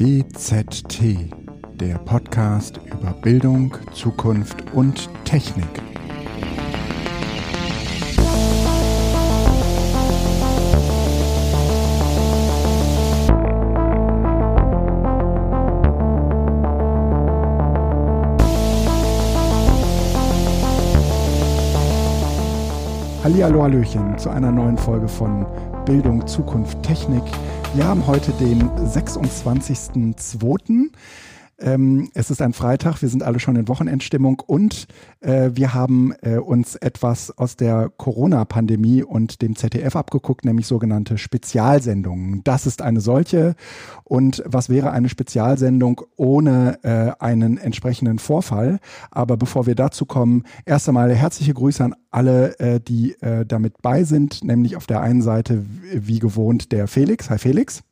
BZT, der Podcast über Bildung, Zukunft und Technik. Hallihallo, Hallöchen zu einer neuen Folge von Bildung, Zukunft, Technik. Wir haben heute den 26.02. Ähm, es ist ein Freitag, wir sind alle schon in Wochenendstimmung und äh, wir haben äh, uns etwas aus der Corona-Pandemie und dem ZDF abgeguckt, nämlich sogenannte Spezialsendungen. Das ist eine solche. Und was wäre eine Spezialsendung ohne äh, einen entsprechenden Vorfall? Aber bevor wir dazu kommen, erst einmal herzliche Grüße an alle, äh, die äh, damit bei sind, nämlich auf der einen Seite wie gewohnt der Felix. Hi Felix.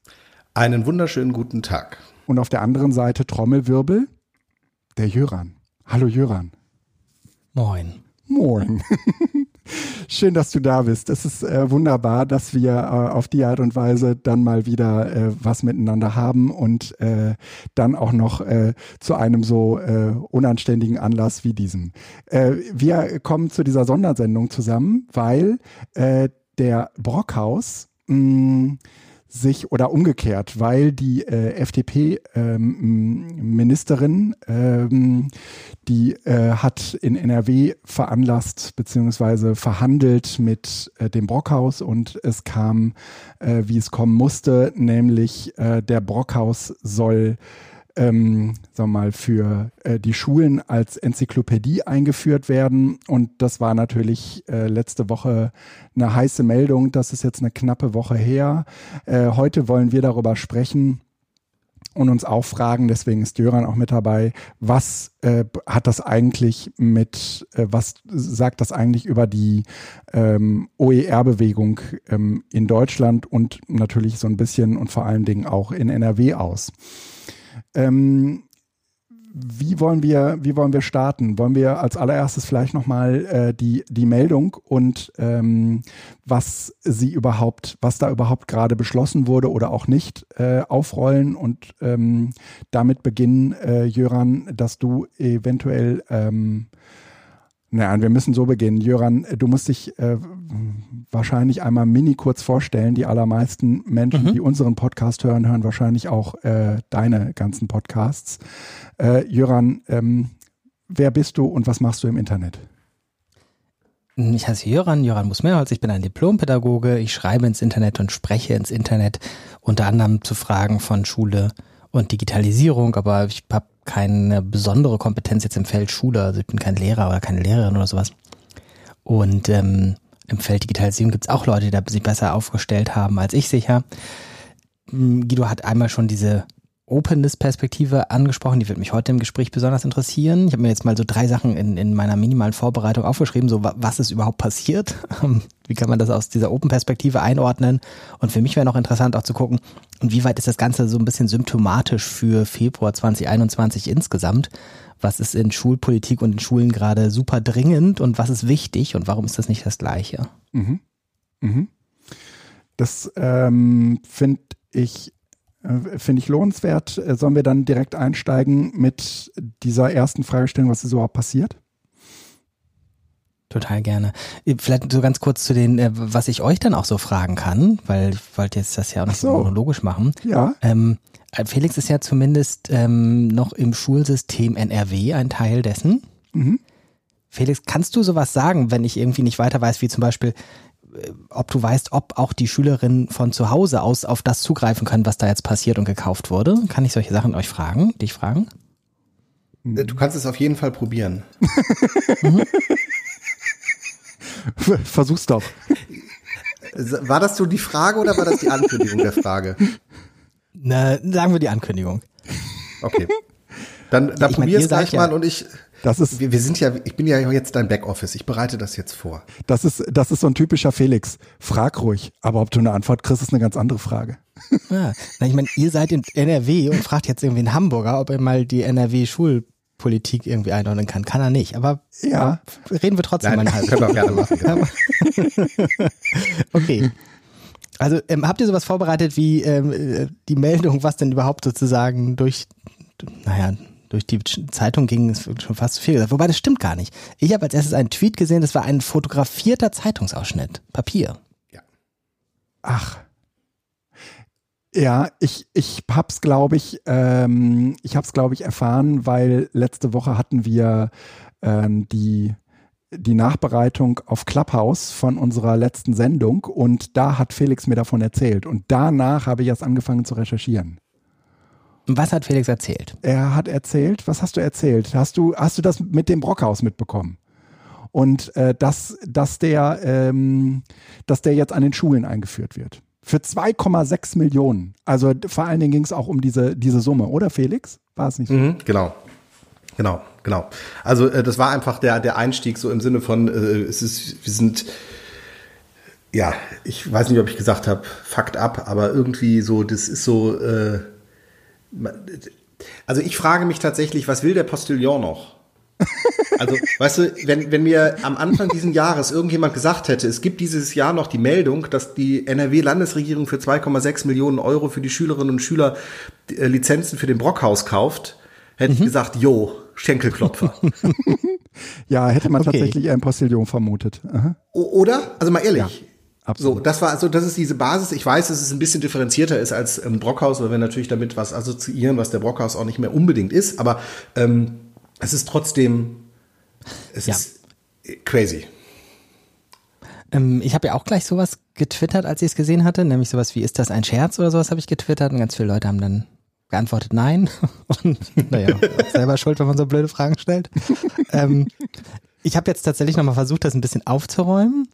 Einen wunderschönen guten Tag. Und auf der anderen Seite Trommelwirbel, der Jöran. Hallo Jöran. Moin. Moin. Schön, dass du da bist. Es ist äh, wunderbar, dass wir äh, auf die Art und Weise dann mal wieder äh, was miteinander haben und äh, dann auch noch äh, zu einem so äh, unanständigen Anlass wie diesem. wir kommen zu dieser Sondersendung zusammen, weil der Brockhaus mh, mm, sich oder umgekehrt, weil die äh, FDP-Ministerin, ähm, ähm, die äh, hat in NRW veranlasst beziehungsweise verhandelt mit äh, dem Brockhaus und es kam, äh, wie es kommen musste, nämlich äh, der Brockhaus soll ähm, sagen wir mal, für äh, die Schulen als Enzyklopädie eingeführt werden. Und das war natürlich äh, letzte Woche eine heiße Meldung. Das ist jetzt eine knappe Woche her. Äh, heute wollen wir darüber sprechen und uns auch fragen, deswegen ist Jöran auch mit dabei, was äh, hat das eigentlich mit, äh, was sagt das eigentlich über die ähm, OER-Bewegung ähm, in Deutschland und natürlich so ein bisschen und vor allen Dingen auch in NRW aus? Ähm, wie wollen wir, wie wollen wir starten? Wollen wir als allererstes vielleicht nochmal äh, die, die Meldung und ähm, was sie überhaupt, was da überhaupt gerade beschlossen wurde oder auch nicht, äh, aufrollen und ähm, damit beginnen, äh, Jöran, dass du eventuell ähm, naja, wir müssen so beginnen. Jöran, du musst dich äh, wahrscheinlich einmal mini kurz vorstellen. Die allermeisten Menschen, mhm. die unseren Podcast hören, hören wahrscheinlich auch äh, deine ganzen Podcasts. Äh, Jöran, ähm, wer bist du und was machst du im Internet? Ich heiße Jöran, Jöran Musmerholz, ich bin ein Diplompädagoge, ich schreibe ins Internet und spreche ins Internet, unter anderem zu Fragen von Schule und Digitalisierung, aber ich habe keine besondere Kompetenz jetzt im Feld Schule, also ich bin kein Lehrer oder keine Lehrerin oder sowas. Und ähm, im Feld Digitalisierung gibt es auch Leute, die sich besser aufgestellt haben als ich sicher. Hm, Guido hat einmal schon diese Openness-Perspektive angesprochen, die wird mich heute im Gespräch besonders interessieren. Ich habe mir jetzt mal so drei Sachen in, in meiner minimalen Vorbereitung aufgeschrieben, so was ist überhaupt passiert, wie kann man das aus dieser Open-Perspektive einordnen? Und für mich wäre noch interessant auch zu gucken, inwieweit ist das Ganze so ein bisschen symptomatisch für Februar 2021 insgesamt, was ist in Schulpolitik und in Schulen gerade super dringend und was ist wichtig und warum ist das nicht das Gleiche? Mhm. Mhm. Das ähm, finde ich äh, finde ich lohnenswert. Äh, sollen wir dann direkt einsteigen mit dieser ersten Fragestellung, was ist überhaupt passiert? Total gerne. Äh, vielleicht so ganz kurz zu den, was ich euch dann auch so fragen kann, weil ich wollte jetzt das ja auch nicht so monologisch machen. Ja. Ähm, Felix ist ja zumindest ähm, noch im Schulsystem NRW ein Teil dessen. Mhm. Felix, kannst du sowas sagen, wenn ich irgendwie nicht weiter weiß, wie zum Beispiel, ob du weißt, ob auch die Schülerinnen von zu Hause aus auf das zugreifen können, was da jetzt passiert und gekauft wurde. Kann ich solche Sachen euch fragen, dich fragen? Äh, du kannst es auf jeden Fall probieren. Versuch's doch. War das so die Frage oder war das die Ankündigung der Frage? Na, sagen wir die Ankündigung. Okay. Dann, dann ja, probier's gleich mal ja, und ich das ist, wir, wir sind ja, ich bin ja jetzt dein Backoffice. Ich bereite das jetzt vor. Das ist, das ist so ein typischer Felix. Frag ruhig. Aber ob du eine Antwort kriegst, ist eine ganz andere Frage. Ja, na, ich meine, ihr seid in NRW und fragt jetzt irgendwie einen Hamburger, ob er mal die NRW-Schulpolitik irgendwie einordnen kann. Kann er nicht. Aber ja. reden wir trotzdem Nein, mal Können wir auch gerne machen. Ja. okay. Also ähm, habt ihr sowas vorbereitet wie ähm, äh, die Meldung, was denn überhaupt sozusagen durch, naja, durch die Zeitung ging, ist schon fast zu viel gesagt. Wobei das stimmt gar nicht. Ich habe als erstes einen Tweet gesehen, das war ein fotografierter Zeitungsausschnitt. Papier. Ach. Ja, ich, ich hab's, glaube ich, ähm, ich hab's, glaube ich, erfahren, weil letzte Woche hatten wir ähm, die, die Nachbereitung auf Clubhouse von unserer letzten Sendung und da hat Felix mir davon erzählt. Und danach habe ich erst angefangen zu recherchieren. Was hat Felix erzählt? Er hat erzählt, was hast du erzählt? Hast du, hast du das mit dem Brockhaus mitbekommen? Und äh, dass, dass, der, ähm, dass der jetzt an den Schulen eingeführt wird. Für 2,6 Millionen. Also vor allen Dingen ging es auch um diese, diese Summe, oder Felix? War es nicht so? Mhm, genau. Genau, genau. Also äh, das war einfach der, der Einstieg so im Sinne von, äh, es ist, wir sind, ja, ich weiß nicht, ob ich gesagt habe, Fakt ab, aber irgendwie so, das ist so, äh, also ich frage mich tatsächlich, was will der Postillon noch? Also, weißt du, wenn, wenn mir am Anfang dieses Jahres irgendjemand gesagt hätte, es gibt dieses Jahr noch die Meldung, dass die NRW-Landesregierung für 2,6 Millionen Euro für die Schülerinnen und Schüler äh, Lizenzen für den Brockhaus kauft, hätte mhm. ich gesagt, jo, Schenkelklopfer. ja, hätte man okay. tatsächlich einen Postillon vermutet. Aha. Oder? Also mal ehrlich. Ja. Absolut. So, das war also das ist diese Basis. Ich weiß, dass es ein bisschen differenzierter ist als im Brockhaus, weil wir natürlich damit was assoziieren, was der Brockhaus auch nicht mehr unbedingt ist. Aber ähm, es ist trotzdem, es ja. ist crazy. Ähm, ich habe ja auch gleich sowas getwittert, als ich es gesehen hatte, nämlich sowas wie, ist das ein Scherz oder sowas habe ich getwittert und ganz viele Leute haben dann geantwortet nein. Und naja, selber schuld, wenn man so blöde Fragen stellt. ähm, ich habe jetzt tatsächlich nochmal versucht, das ein bisschen aufzuräumen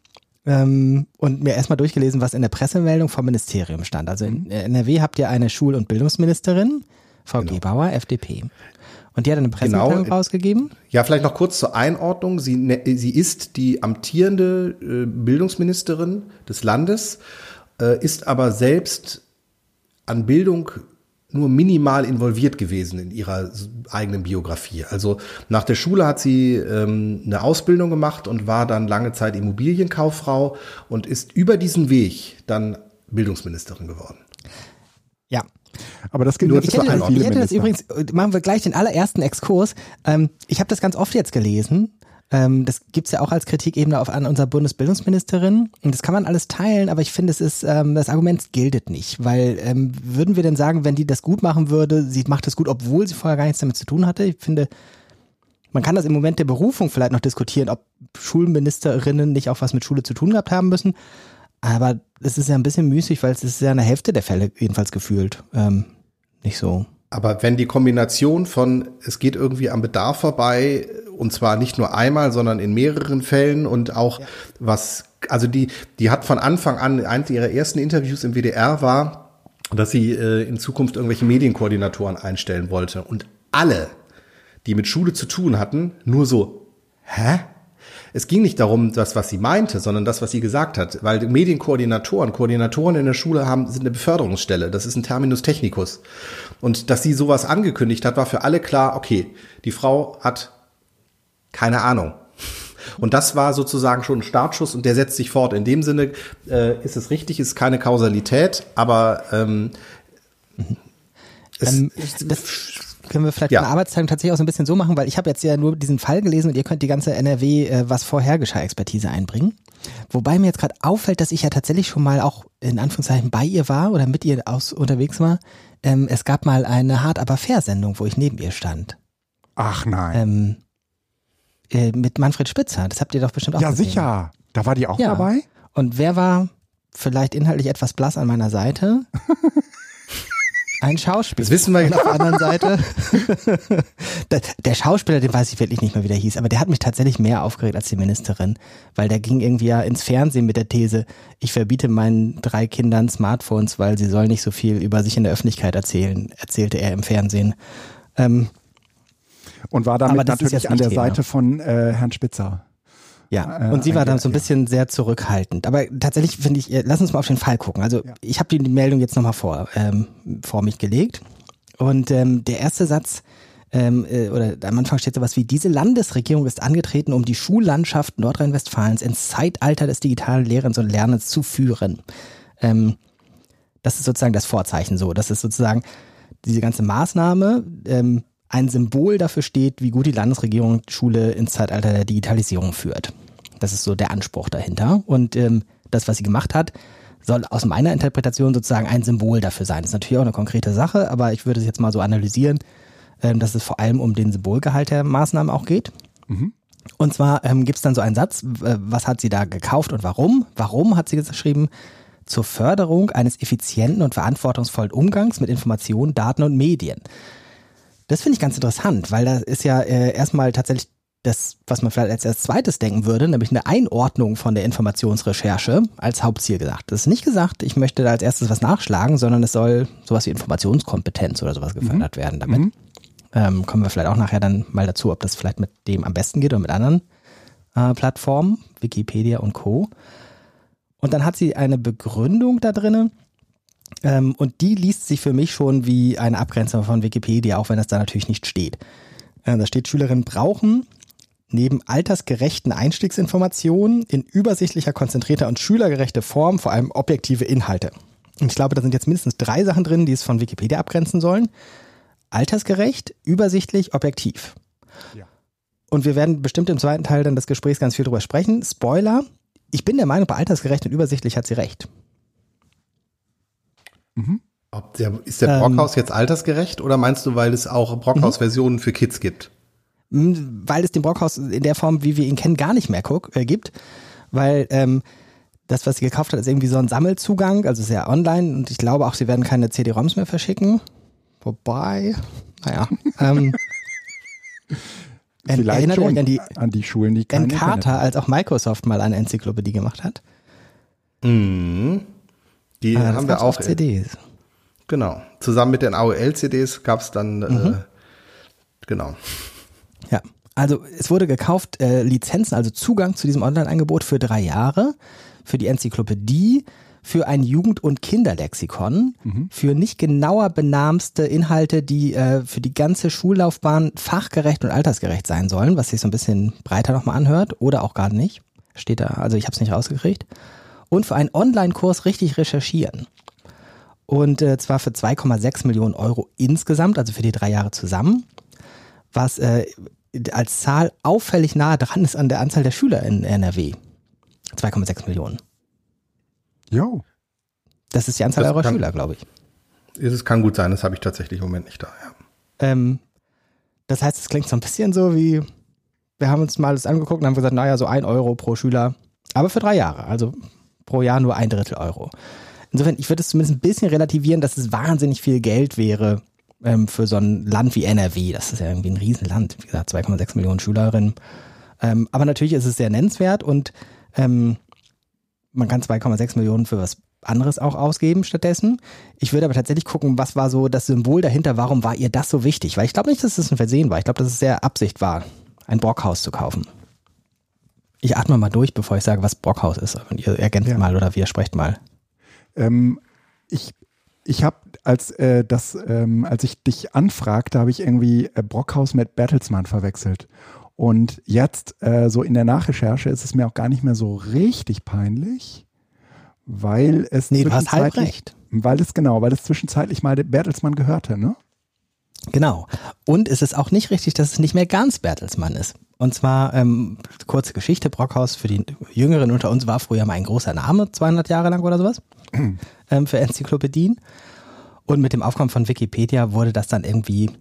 ähm, und mir erstmal durchgelesen, was in der Pressemeldung vom Ministerium stand. Also in NRW habt ihr eine Schul- und Bildungsministerin, Frau genau. Gebauer, FDP. Und die hat eine Pressemitteilung genau. rausgegeben? Ja, vielleicht noch kurz zur Einordnung. Sie, ne, sie ist die amtierende äh, Bildungsministerin des Landes, äh, ist aber selbst an Bildung nur minimal involviert gewesen in ihrer eigenen Biografie. Also nach der Schule hat sie ähm, eine Ausbildung gemacht und war dann lange Zeit Immobilienkauffrau und ist über diesen Weg dann Bildungsministerin geworden. Ja, aber das gilt nur ich hätte, das, ich hätte das übrigens, machen wir gleich den allerersten Exkurs. Ähm, ich habe das ganz oft jetzt gelesen. Ähm, das gibt's ja auch als Kritik eben auf, an unserer Bundesbildungsministerin. Und das kann man alles teilen, aber ich finde, es ist, ähm, das Argument giltet nicht. Weil ähm, würden wir denn sagen, wenn die das gut machen würde, sie macht das gut, obwohl sie vorher gar nichts damit zu tun hatte? Ich finde, man kann das im Moment der Berufung vielleicht noch diskutieren, ob Schulministerinnen nicht auch was mit Schule zu tun gehabt haben müssen. Aber es ist ja ein bisschen müßig, weil es ist ja eine Hälfte der Fälle jedenfalls gefühlt. Ähm, nicht so. Aber wenn die Kombination von, es geht irgendwie am Bedarf vorbei, und zwar nicht nur einmal, sondern in mehreren Fällen und auch ja. was, also die, die hat von Anfang an, eines ihrer ersten Interviews im WDR war, dass sie äh, in Zukunft irgendwelche Medienkoordinatoren einstellen wollte. Und alle, die mit Schule zu tun hatten, nur so, hä? Es ging nicht darum, das, was sie meinte, sondern das, was sie gesagt hat. Weil Medienkoordinatoren, Koordinatoren in der Schule haben, sind eine Beförderungsstelle. Das ist ein Terminus technicus. Und dass sie sowas angekündigt hat, war für alle klar, okay, die Frau hat keine Ahnung. Und das war sozusagen schon ein Startschuss und der setzt sich fort. In dem Sinne äh, ist es richtig, ist keine Kausalität, aber ähm, mhm. ähm, das, können wir vielleicht ja. Arbeitsteilung tatsächlich auch so ein bisschen so machen, weil ich habe jetzt ja nur diesen Fall gelesen und ihr könnt die ganze NRW äh, was vorher geschah Expertise einbringen. Wobei mir jetzt gerade auffällt, dass ich ja tatsächlich schon mal auch in Anführungszeichen bei ihr war oder mit ihr aus unterwegs war. Ähm, es gab mal eine hart aber fair Sendung, wo ich neben ihr stand. Ach nein. Ähm, äh, mit Manfred Spitzer. Das habt ihr doch bestimmt auch Ja, gesehen. sicher. Da war die auch ja. dabei? Und wer war vielleicht inhaltlich etwas blass an meiner Seite? Ein Schauspieler. Das wissen wir ja. auf der anderen Seite. der Schauspieler, den weiß ich wirklich nicht mehr, wie der hieß, aber der hat mich tatsächlich mehr aufgeregt als die Ministerin, weil der ging irgendwie ja ins Fernsehen mit der These, ich verbiete meinen drei Kindern Smartphones, weil sie sollen nicht so viel über sich in der Öffentlichkeit erzählen, erzählte er im Fernsehen. Ähm, und war damit natürlich an der Thema. Seite von äh, Herrn Spitzer. Ja, äh, und sie war dann so ein bisschen sehr zurückhaltend. Aber tatsächlich finde ich, lass uns mal auf den Fall gucken. Also ja. ich habe die Meldung jetzt nochmal vor, ähm, vor mich gelegt. Und ähm, der erste Satz, ähm, äh, oder am Anfang steht sowas wie, diese Landesregierung ist angetreten, um die Schullandschaft Nordrhein-Westfalens ins Zeitalter des digitalen Lehrens und Lernens zu führen. Ähm, das ist sozusagen das Vorzeichen so. Das ist sozusagen diese ganze Maßnahme ähm, ein Symbol dafür steht, wie gut die Landesregierung Schule ins Zeitalter der Digitalisierung führt. Das ist so der Anspruch dahinter. Und ähm, das, was sie gemacht hat, soll aus meiner Interpretation sozusagen ein Symbol dafür sein. Das ist natürlich auch eine konkrete Sache, aber ich würde es jetzt mal so analysieren, ähm, dass es vor allem um den Symbolgehalt der Maßnahmen auch geht. Mhm. Und zwar ähm, gibt es dann so einen Satz, äh, was hat sie da gekauft und warum? Warum hat sie geschrieben? Zur Förderung eines effizienten und verantwortungsvollen Umgangs mit Informationen, Daten und Medien. Das finde ich ganz interessant, weil da ist ja äh, erstmal tatsächlich das, was man vielleicht als, als zweites denken würde, nämlich eine Einordnung von der Informationsrecherche als Hauptziel gesagt. Das ist nicht gesagt, ich möchte da als erstes was nachschlagen, sondern es soll sowas wie Informationskompetenz oder sowas gefördert mhm. werden damit. Mhm. Ähm, kommen wir vielleicht auch nachher dann mal dazu, ob das vielleicht mit dem am besten geht oder mit anderen äh, Plattformen, Wikipedia und Co. Und dann hat sie eine Begründung da drinnen. Ähm, und die liest sich für mich schon wie eine Abgrenzung von Wikipedia, auch wenn das da natürlich nicht steht. Äh, da steht, Schülerinnen brauchen neben altersgerechten Einstiegsinformationen in übersichtlicher, konzentrierter und schülergerechter Form vor allem objektive Inhalte. Und ich glaube, da sind jetzt mindestens drei Sachen drin, die es von Wikipedia abgrenzen sollen. Altersgerecht, übersichtlich, objektiv. Ja. Und wir werden bestimmt im zweiten Teil dann des Gesprächs ganz viel drüber sprechen. Spoiler, ich bin der Meinung, bei altersgerecht und übersichtlich hat sie recht. Mhm. Der, ist der Brockhaus ähm, jetzt altersgerecht oder meinst du, weil es auch Brockhaus-Versionen für Kids gibt? weil es den Brockhaus in der Form, wie wir ihn kennen, gar nicht mehr guck, äh, gibt. Weil ähm, das, was sie gekauft hat, ist irgendwie so ein Sammelzugang, also sehr online und ich glaube auch, sie werden keine CD-ROMs mehr verschicken. Wobei, naja. ähm, Vielleicht erinnert schon an die, an die Schulen, die keine Encarta, als auch Microsoft mal eine Enzyklopädie gemacht hat. Mhm. Die ah, haben wir auch. CDs. Genau. Zusammen mit den AOL-CDs gab es dann, äh, mhm. äh, genau. Ja, also es wurde gekauft äh, Lizenzen, also Zugang zu diesem Online-Angebot für drei Jahre, für die Enzyklopädie, für ein Jugend- und Kinderlexikon, mhm. für nicht genauer benamste Inhalte, die äh, für die ganze Schullaufbahn fachgerecht und altersgerecht sein sollen, was sich so ein bisschen breiter nochmal anhört oder auch gar nicht. Steht da, also ich habe es nicht rausgekriegt. Und für einen Online-Kurs richtig recherchieren. Und äh, zwar für 2,6 Millionen Euro insgesamt, also für die drei Jahre zusammen was äh, als Zahl auffällig nahe dran ist an der Anzahl der Schüler in NRW. 2,6 Millionen. Jo. Das ist die Anzahl das eurer kann, Schüler, glaube ich. Es kann gut sein, das habe ich tatsächlich im Moment nicht da, ja. Ähm, das heißt, es klingt so ein bisschen so wie, wir haben uns mal das angeguckt und haben gesagt, naja, so ein Euro pro Schüler, aber für drei Jahre, also pro Jahr nur ein Drittel Euro. Insofern, ich würde es zumindest ein bisschen relativieren, dass es wahnsinnig viel Geld wäre, ähm, für so ein Land wie NRW. Das ist ja irgendwie ein Riesenland. Wie gesagt, 2,6 Millionen Schülerinnen. Ähm, aber natürlich ist es sehr nennenswert und ähm, man kann 2,6 Millionen für was anderes auch ausgeben stattdessen. Ich würde aber tatsächlich gucken, was war so das Symbol dahinter, warum war ihr das so wichtig? Weil ich glaube nicht, dass es das ein Versehen war. Ich glaube, dass es sehr Absicht war, ein Brockhaus zu kaufen. Ich atme mal durch, bevor ich sage, was Brockhaus ist. Und ihr ergänzt ja. mal oder wir sprecht mal. Ähm, ich ich habe als äh, das, ähm, als ich dich anfragte, habe ich irgendwie äh, Brockhaus mit Bertelsmann verwechselt. Und jetzt, äh, so in der Nachrecherche, ist es mir auch gar nicht mehr so richtig peinlich, weil es nee, du hast halb recht. Weil es genau, weil es zwischenzeitlich mal Bertelsmann gehörte, ne? Genau. Und es ist auch nicht richtig, dass es nicht mehr ganz Bertelsmann ist. Und zwar, ähm, kurze Geschichte, Brockhaus für die Jüngeren unter uns war früher mal ein großer Name, 200 Jahre lang oder sowas, ähm, für Enzyklopädien. Und mit dem Aufkommen von Wikipedia wurde das dann irgendwie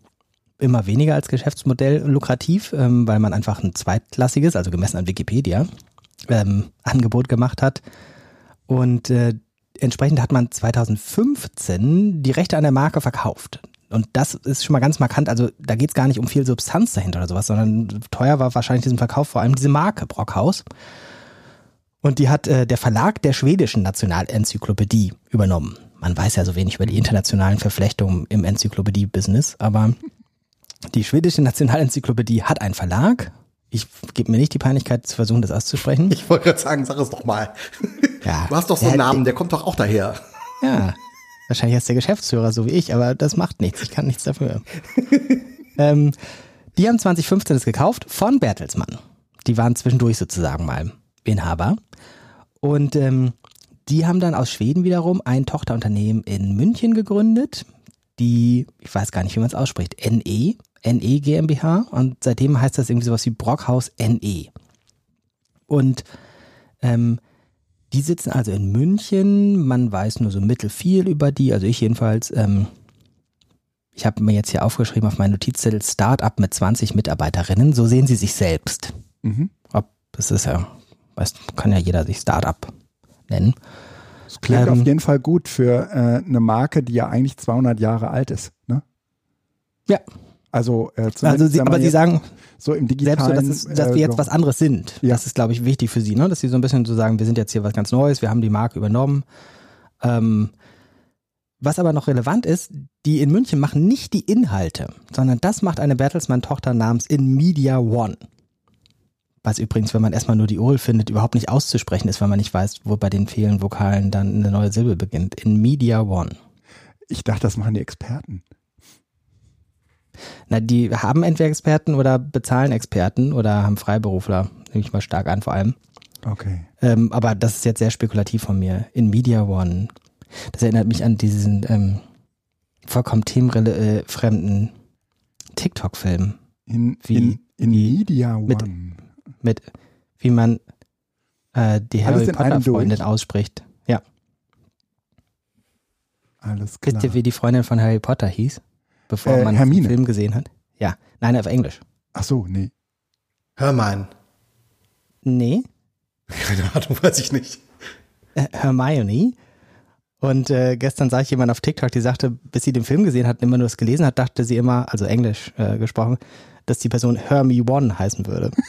immer weniger als Geschäftsmodell lukrativ, ähm, weil man einfach ein zweitklassiges, also gemessen an Wikipedia, ähm, Angebot gemacht hat. Und äh, entsprechend hat man 2015 die Rechte an der Marke verkauft. Und das ist schon mal ganz markant. Also da geht es gar nicht um viel Substanz dahinter oder sowas, sondern teuer war wahrscheinlich diesen Verkauf vor allem diese Marke Brockhaus. Und die hat äh, der Verlag der schwedischen Nationalenzyklopädie übernommen. Man weiß ja so wenig über die internationalen Verflechtungen im Enzyklopädie-Business, aber die schwedische Nationalenzyklopädie hat einen Verlag. Ich gebe mir nicht die Peinlichkeit zu versuchen, das auszusprechen. Ich wollte gerade sagen, sag es doch mal. Ja, du hast doch so einen Namen, der kommt doch auch daher. Ja, wahrscheinlich ist der Geschäftsführer so wie ich, aber das macht nichts. Ich kann nichts dafür. ähm, die haben 2015 das gekauft von Bertelsmann. Die waren zwischendurch sozusagen mal Inhaber. Und ähm, die haben dann aus Schweden wiederum ein Tochterunternehmen in München gegründet, die, ich weiß gar nicht, wie man es ausspricht, NE, NE GmbH und seitdem heißt das irgendwie sowas wie Brockhaus NE. Und ähm, die sitzen also in München, man weiß nur so mittelfiel über die, also ich jedenfalls. Ähm, ich habe mir jetzt hier aufgeschrieben auf meinen Notizzettel Startup mit 20 Mitarbeiterinnen, so sehen sie sich selbst. Mhm. Ob, das ist ja, weißt, kann ja jeder sich Startup nennen. Das klingt ähm, auf jeden Fall gut für äh, eine Marke, die ja eigentlich 200 Jahre alt ist. Ne? Ja. Also, äh, also sie, aber Sie sagen so im digitalen, selbst so, dass, dass wir jetzt was anderes sind. Ja. Das ist, glaube ich, wichtig für Sie, ne? dass Sie so ein bisschen so sagen, wir sind jetzt hier was ganz Neues, wir haben die Marke übernommen. Ähm, was aber noch relevant ist, die in München machen nicht die Inhalte, sondern das macht eine Bertelsmann-Tochter namens InMedia One. Was übrigens, wenn man erstmal nur die Ohl findet, überhaupt nicht auszusprechen ist, weil man nicht weiß, wo bei den vielen Vokalen dann eine neue Silbe beginnt. InMedia One. Ich dachte, das machen die Experten. Na, die haben entweder Experten oder bezahlen Experten oder haben Freiberufler, nehme ich mal stark an, vor allem. Okay. Ähm, aber das ist jetzt sehr spekulativ von mir. In Media One. Das erinnert mich an diesen ähm, vollkommen themenfremden TikTok-Film. In, wie, in, in wie Media One. Mit, mit wie man äh, die Harry Potter-Freundin ausspricht. Ja. Alles klar. Wisst ihr, wie die Freundin von Harry Potter hieß? Bevor äh, man Hermine. den Film gesehen hat? Ja, nein, auf Englisch. Ach so, nee. Hermine. Nee. Keine Ahnung, weiß ich nicht. Äh, Hermione. Und äh, gestern sah ich jemand auf TikTok, die sagte, bis sie den Film gesehen hat, immer nur das gelesen hat, dachte sie immer, also Englisch äh, gesprochen, dass die Person Hermie One heißen würde.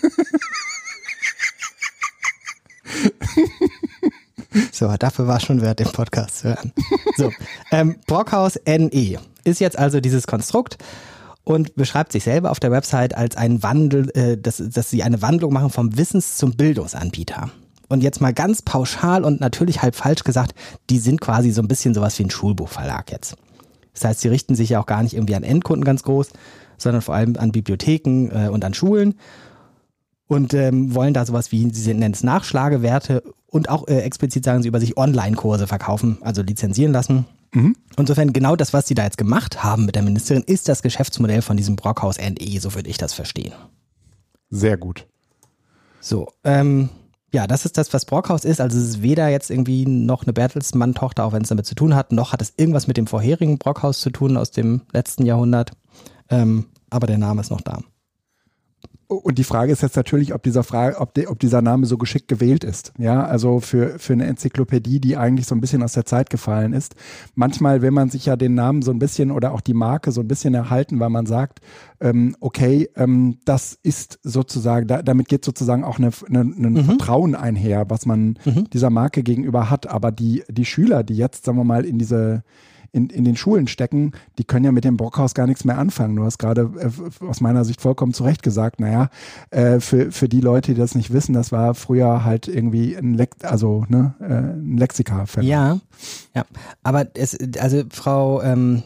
so, dafür war schon wert, den Podcast zu hören. So, ähm, Brockhaus NE ist jetzt also dieses Konstrukt und beschreibt sich selber auf der Website als einen Wandel, äh, dass, dass sie eine Wandlung machen vom Wissens- zum Bildungsanbieter. Und jetzt mal ganz pauschal und natürlich halb falsch gesagt, die sind quasi so ein bisschen sowas wie ein Schulbuchverlag jetzt. Das heißt, sie richten sich ja auch gar nicht irgendwie an Endkunden ganz groß, sondern vor allem an Bibliotheken äh, und an Schulen und ähm, wollen da sowas wie, sie nennen es Nachschlagewerte und auch äh, explizit sagen sie über sich Online-Kurse verkaufen, also lizenzieren lassen. Mhm. Insofern genau das, was sie da jetzt gemacht haben mit der Ministerin, ist das Geschäftsmodell von diesem Brockhaus NE, so würde ich das verstehen. Sehr gut. So, ähm, ja, das ist das, was Brockhaus ist. Also es ist weder jetzt irgendwie noch eine Bertelsmann-Tochter, auch wenn es damit zu tun hat, noch hat es irgendwas mit dem vorherigen Brockhaus zu tun aus dem letzten Jahrhundert. Ähm, aber der Name ist noch da. Und die Frage ist jetzt natürlich, ob dieser Frage, ob, de, ob dieser Name so geschickt gewählt ist. Ja, also für, für eine Enzyklopädie, die eigentlich so ein bisschen aus der Zeit gefallen ist. Manchmal will man sich ja den Namen so ein bisschen oder auch die Marke so ein bisschen erhalten, weil man sagt, ähm, okay, ähm, das ist sozusagen, da, damit geht sozusagen auch eine, eine, ein mhm. Vertrauen einher, was man mhm. dieser Marke gegenüber hat. Aber die, die Schüler, die jetzt, sagen wir mal, in diese in, in den Schulen stecken, die können ja mit dem Brockhaus gar nichts mehr anfangen. Du hast gerade äh, aus meiner Sicht vollkommen zu Recht gesagt, naja, äh, für, für die Leute, die das nicht wissen, das war früher halt irgendwie ein, Lex also, ne, äh, ein Lexika. Ja, ja. Aber es, also Frau, ähm,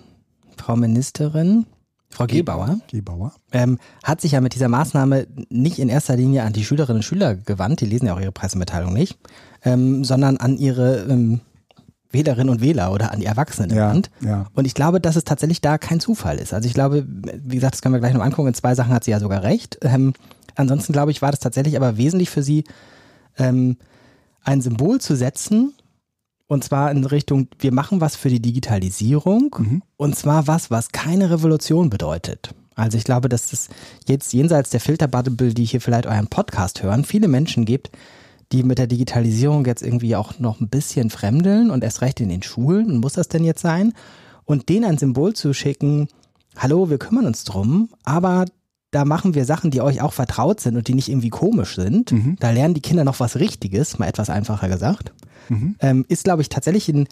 Frau Ministerin, Frau Gebauer, Gebauer. Ähm, hat sich ja mit dieser Maßnahme nicht in erster Linie an die Schülerinnen und Schüler gewandt, die lesen ja auch ihre Pressemitteilung nicht, ähm, sondern an ihre ähm, Wählerinnen und Wähler oder an die Erwachsenen ja, Land. Ja. Und ich glaube, dass es tatsächlich da kein Zufall ist. Also ich glaube, wie gesagt, das können wir gleich noch angucken. In zwei Sachen hat sie ja sogar recht. Ähm, ansonsten glaube ich, war das tatsächlich aber wesentlich für sie, ähm, ein Symbol zu setzen. Und zwar in Richtung, wir machen was für die Digitalisierung. Mhm. Und zwar was, was keine Revolution bedeutet. Also ich glaube, dass es jetzt jenseits der Filterbubble, die hier vielleicht euren Podcast hören, viele Menschen gibt, die mit der Digitalisierung jetzt irgendwie auch noch ein bisschen fremdeln und erst recht in den Schulen. Muss das denn jetzt sein? Und denen ein Symbol zu schicken, hallo, wir kümmern uns drum, aber da machen wir Sachen, die euch auch vertraut sind und die nicht irgendwie komisch sind. Mhm. Da lernen die Kinder noch was Richtiges, mal etwas einfacher gesagt. Mhm. Ähm, ist, glaube ich, tatsächlich ein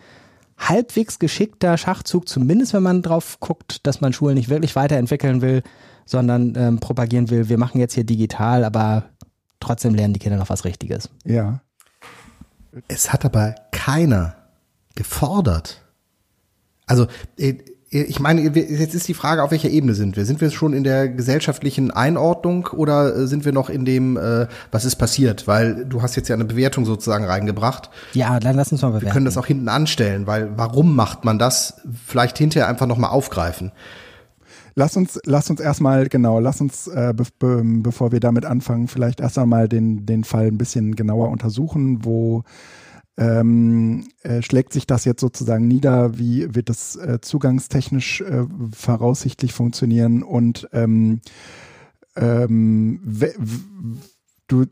halbwegs geschickter Schachzug, zumindest wenn man drauf guckt, dass man Schulen nicht wirklich weiterentwickeln will, sondern ähm, propagieren will, wir machen jetzt hier digital, aber Trotzdem lernen die Kinder noch was Richtiges. Ja. Es hat aber keiner gefordert. Also äh, ich meine, jetzt ist die Frage, auf welcher Ebene sind wir? Sind wir schon in der gesellschaftlichen Einordnung oder äh, sind wir noch in dem, äh, was ist passiert? Weil du hast jetzt ja eine Bewertung sozusagen reingebracht. Ja, dann lass uns mal bewerten. Wir können das auch hinten anstellen, weil warum macht man das? Vielleicht hinterher einfach nochmal aufgreifen. Lass uns, lass uns erstmal, genau, lass uns, äh, be be bevor wir damit anfangen, vielleicht erst einmal den, den Fall ein bisschen genauer untersuchen, wo ähm, äh, schlägt sich das jetzt sozusagen nieder? Wie wird das äh, zugangstechnisch äh, voraussichtlich funktionieren? Und ähm, ähm, du,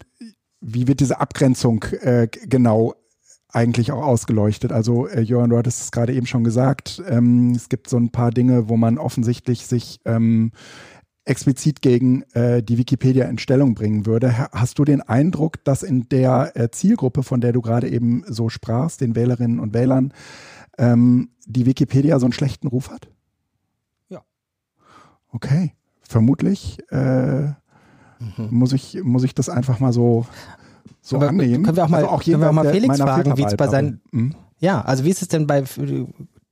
wie wird diese Abgrenzung äh, genau eigentlich auch ausgeleuchtet? Also, äh, Johann, du hattest es gerade eben schon gesagt. Ähm, es gibt so ein paar Dinge, wo man offensichtlich sich ähm, explizit gegen äh, die Wikipedia in Stellung bringen würde. Hast du den Eindruck, dass in der äh, Zielgruppe, von der du gerade eben so sprachst, den Wählerinnen und Wählern, ähm, die Wikipedia so einen schlechten Ruf hat? Ja. Okay, vermutlich äh, mhm. muss, ich, muss ich das einfach mal so, so können annehmen. können wir auch mal, also auch können wir auch mal Felix fragen, wie es bei seinen... Hm? Ja, also wie ist es denn bei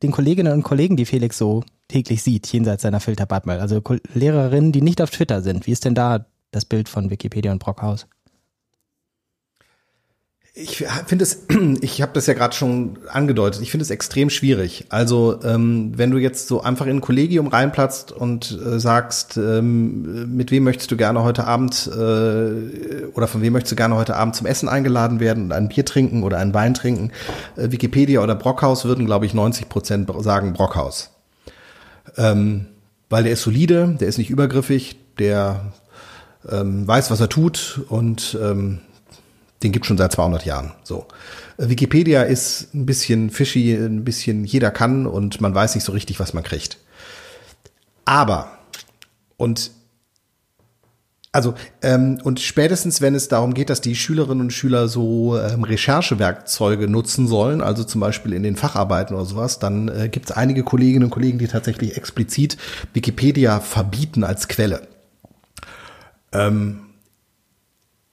den Kolleginnen und Kollegen, die Felix so täglich sieht, jenseits seiner Filterbubble. Also Lehrerinnen, die nicht auf Twitter sind. Wie ist denn da das Bild von Wikipedia und Brockhaus? Ich finde es, ich habe das ja gerade schon angedeutet, ich finde es extrem schwierig. Also ähm, wenn du jetzt so einfach in ein Kollegium reinplatzt und äh, sagst, ähm, mit wem möchtest du gerne heute Abend äh, oder von wem möchtest du gerne heute Abend zum Essen eingeladen werden und ein Bier trinken oder einen Wein trinken, äh, Wikipedia oder Brockhaus würden, glaube ich, 90 Prozent sagen Brockhaus. Ähm, weil der ist solide, der ist nicht übergriffig, der ähm, weiß, was er tut und ähm, den gibt schon seit 200 Jahren. So. Äh, Wikipedia ist ein bisschen fishy, ein bisschen jeder kann und man weiß nicht so richtig, was man kriegt. Aber, und also, ähm, und spätestens, wenn es darum geht, dass die Schülerinnen und Schüler so ähm, Recherchewerkzeuge nutzen sollen, also zum Beispiel in den Facharbeiten oder sowas, dann äh, gibt es einige Kolleginnen und Kollegen, die tatsächlich explizit Wikipedia verbieten als Quelle. Ähm,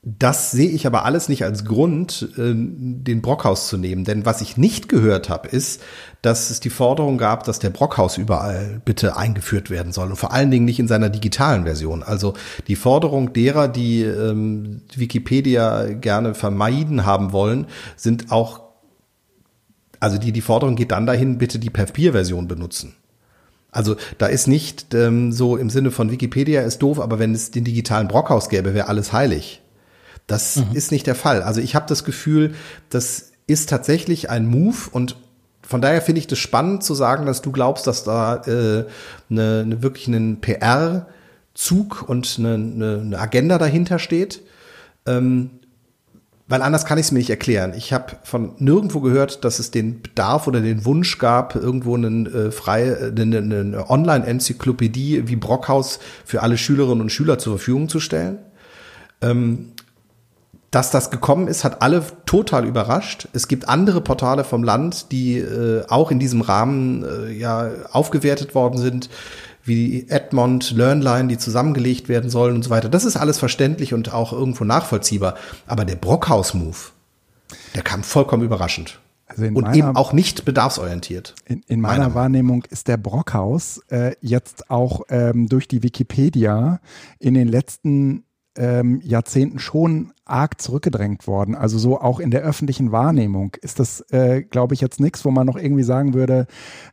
das sehe ich aber alles nicht als Grund, äh, den Brockhaus zu nehmen. Denn was ich nicht gehört habe, ist, dass es die Forderung gab, dass der Brockhaus überall bitte eingeführt werden soll. Und vor allen Dingen nicht in seiner digitalen Version. Also die Forderung derer, die ähm, Wikipedia gerne vermeiden haben wollen, sind auch, also die, die Forderung geht dann dahin, bitte die Papierversion benutzen. Also da ist nicht ähm, so im Sinne von Wikipedia ist doof, aber wenn es den digitalen Brockhaus gäbe, wäre alles heilig. Das mhm. ist nicht der Fall. Also ich habe das Gefühl, das ist tatsächlich ein Move und von daher finde ich das spannend zu sagen, dass du glaubst, dass da äh, eine, eine wirklich einen PR-Zug und eine, eine, eine Agenda dahinter steht. Ähm, weil anders kann ich es mir nicht erklären. Ich habe von nirgendwo gehört, dass es den Bedarf oder den Wunsch gab, irgendwo einen äh, freie, eine, eine Online-Enzyklopädie wie Brockhaus für alle Schülerinnen und Schüler zur Verfügung zu stellen. Ähm, dass das gekommen ist, hat alle total überrascht. Es gibt andere Portale vom Land, die äh, auch in diesem Rahmen äh, ja aufgewertet worden sind, wie Edmond, Learnline, die zusammengelegt werden sollen und so weiter. Das ist alles verständlich und auch irgendwo nachvollziehbar. Aber der Brockhaus-Move, der kam vollkommen überraschend. Also und meiner, eben auch nicht bedarfsorientiert. In, in meiner, meiner Wahrnehmung ist der Brockhaus äh, jetzt auch ähm, durch die Wikipedia in den letzten ähm, Jahrzehnten schon arg zurückgedrängt worden. Also so auch in der öffentlichen Wahrnehmung ist das, äh, glaube ich, jetzt nichts, wo man noch irgendwie sagen würde,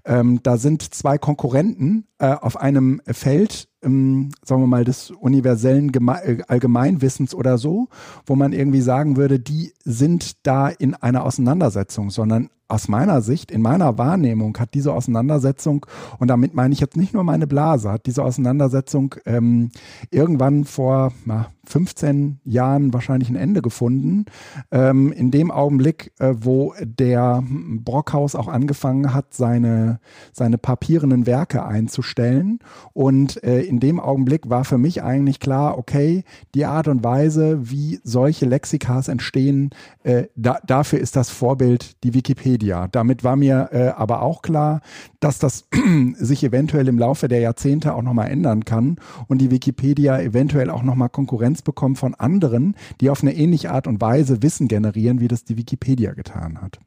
ähm, da sind zwei Konkurrenten äh, auf einem Feld, ähm, sagen wir mal, des universellen Geme äh, Allgemeinwissens oder so, wo man irgendwie sagen würde, die sind da in einer Auseinandersetzung, sondern aus meiner Sicht, in meiner Wahrnehmung hat diese Auseinandersetzung, und damit meine ich jetzt nicht nur meine Blase, hat diese Auseinandersetzung ähm, irgendwann vor na, 15 Jahren wahrscheinlich ein Ende gefunden. Ähm, in dem Augenblick, äh, wo der Brockhaus auch angefangen hat, seine, seine papierenden Werke einzustellen. Und äh, in dem Augenblick war für mich eigentlich klar, okay, die Art und Weise, wie solche Lexikas entstehen, äh, da, dafür ist das Vorbild die Wikipedia. Damit war mir äh, aber auch klar, dass das sich eventuell im Laufe der Jahrzehnte auch nochmal ändern kann und die Wikipedia eventuell auch nochmal Konkurrenz bekommt von anderen, die auf eine ähnliche Art und Weise Wissen generieren, wie das die Wikipedia getan hat.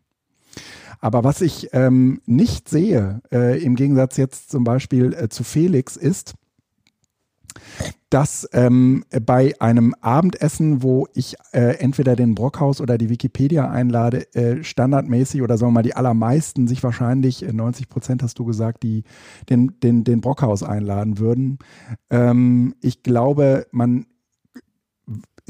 Aber was ich ähm, nicht sehe, äh, im Gegensatz jetzt zum Beispiel äh, zu Felix, ist, dass ähm, bei einem Abendessen, wo ich äh, entweder den Brockhaus oder die Wikipedia einlade, äh, standardmäßig oder sagen wir mal die allermeisten sich wahrscheinlich, äh, 90 Prozent hast du gesagt, die den, den, den Brockhaus einladen würden. Ähm, ich glaube, man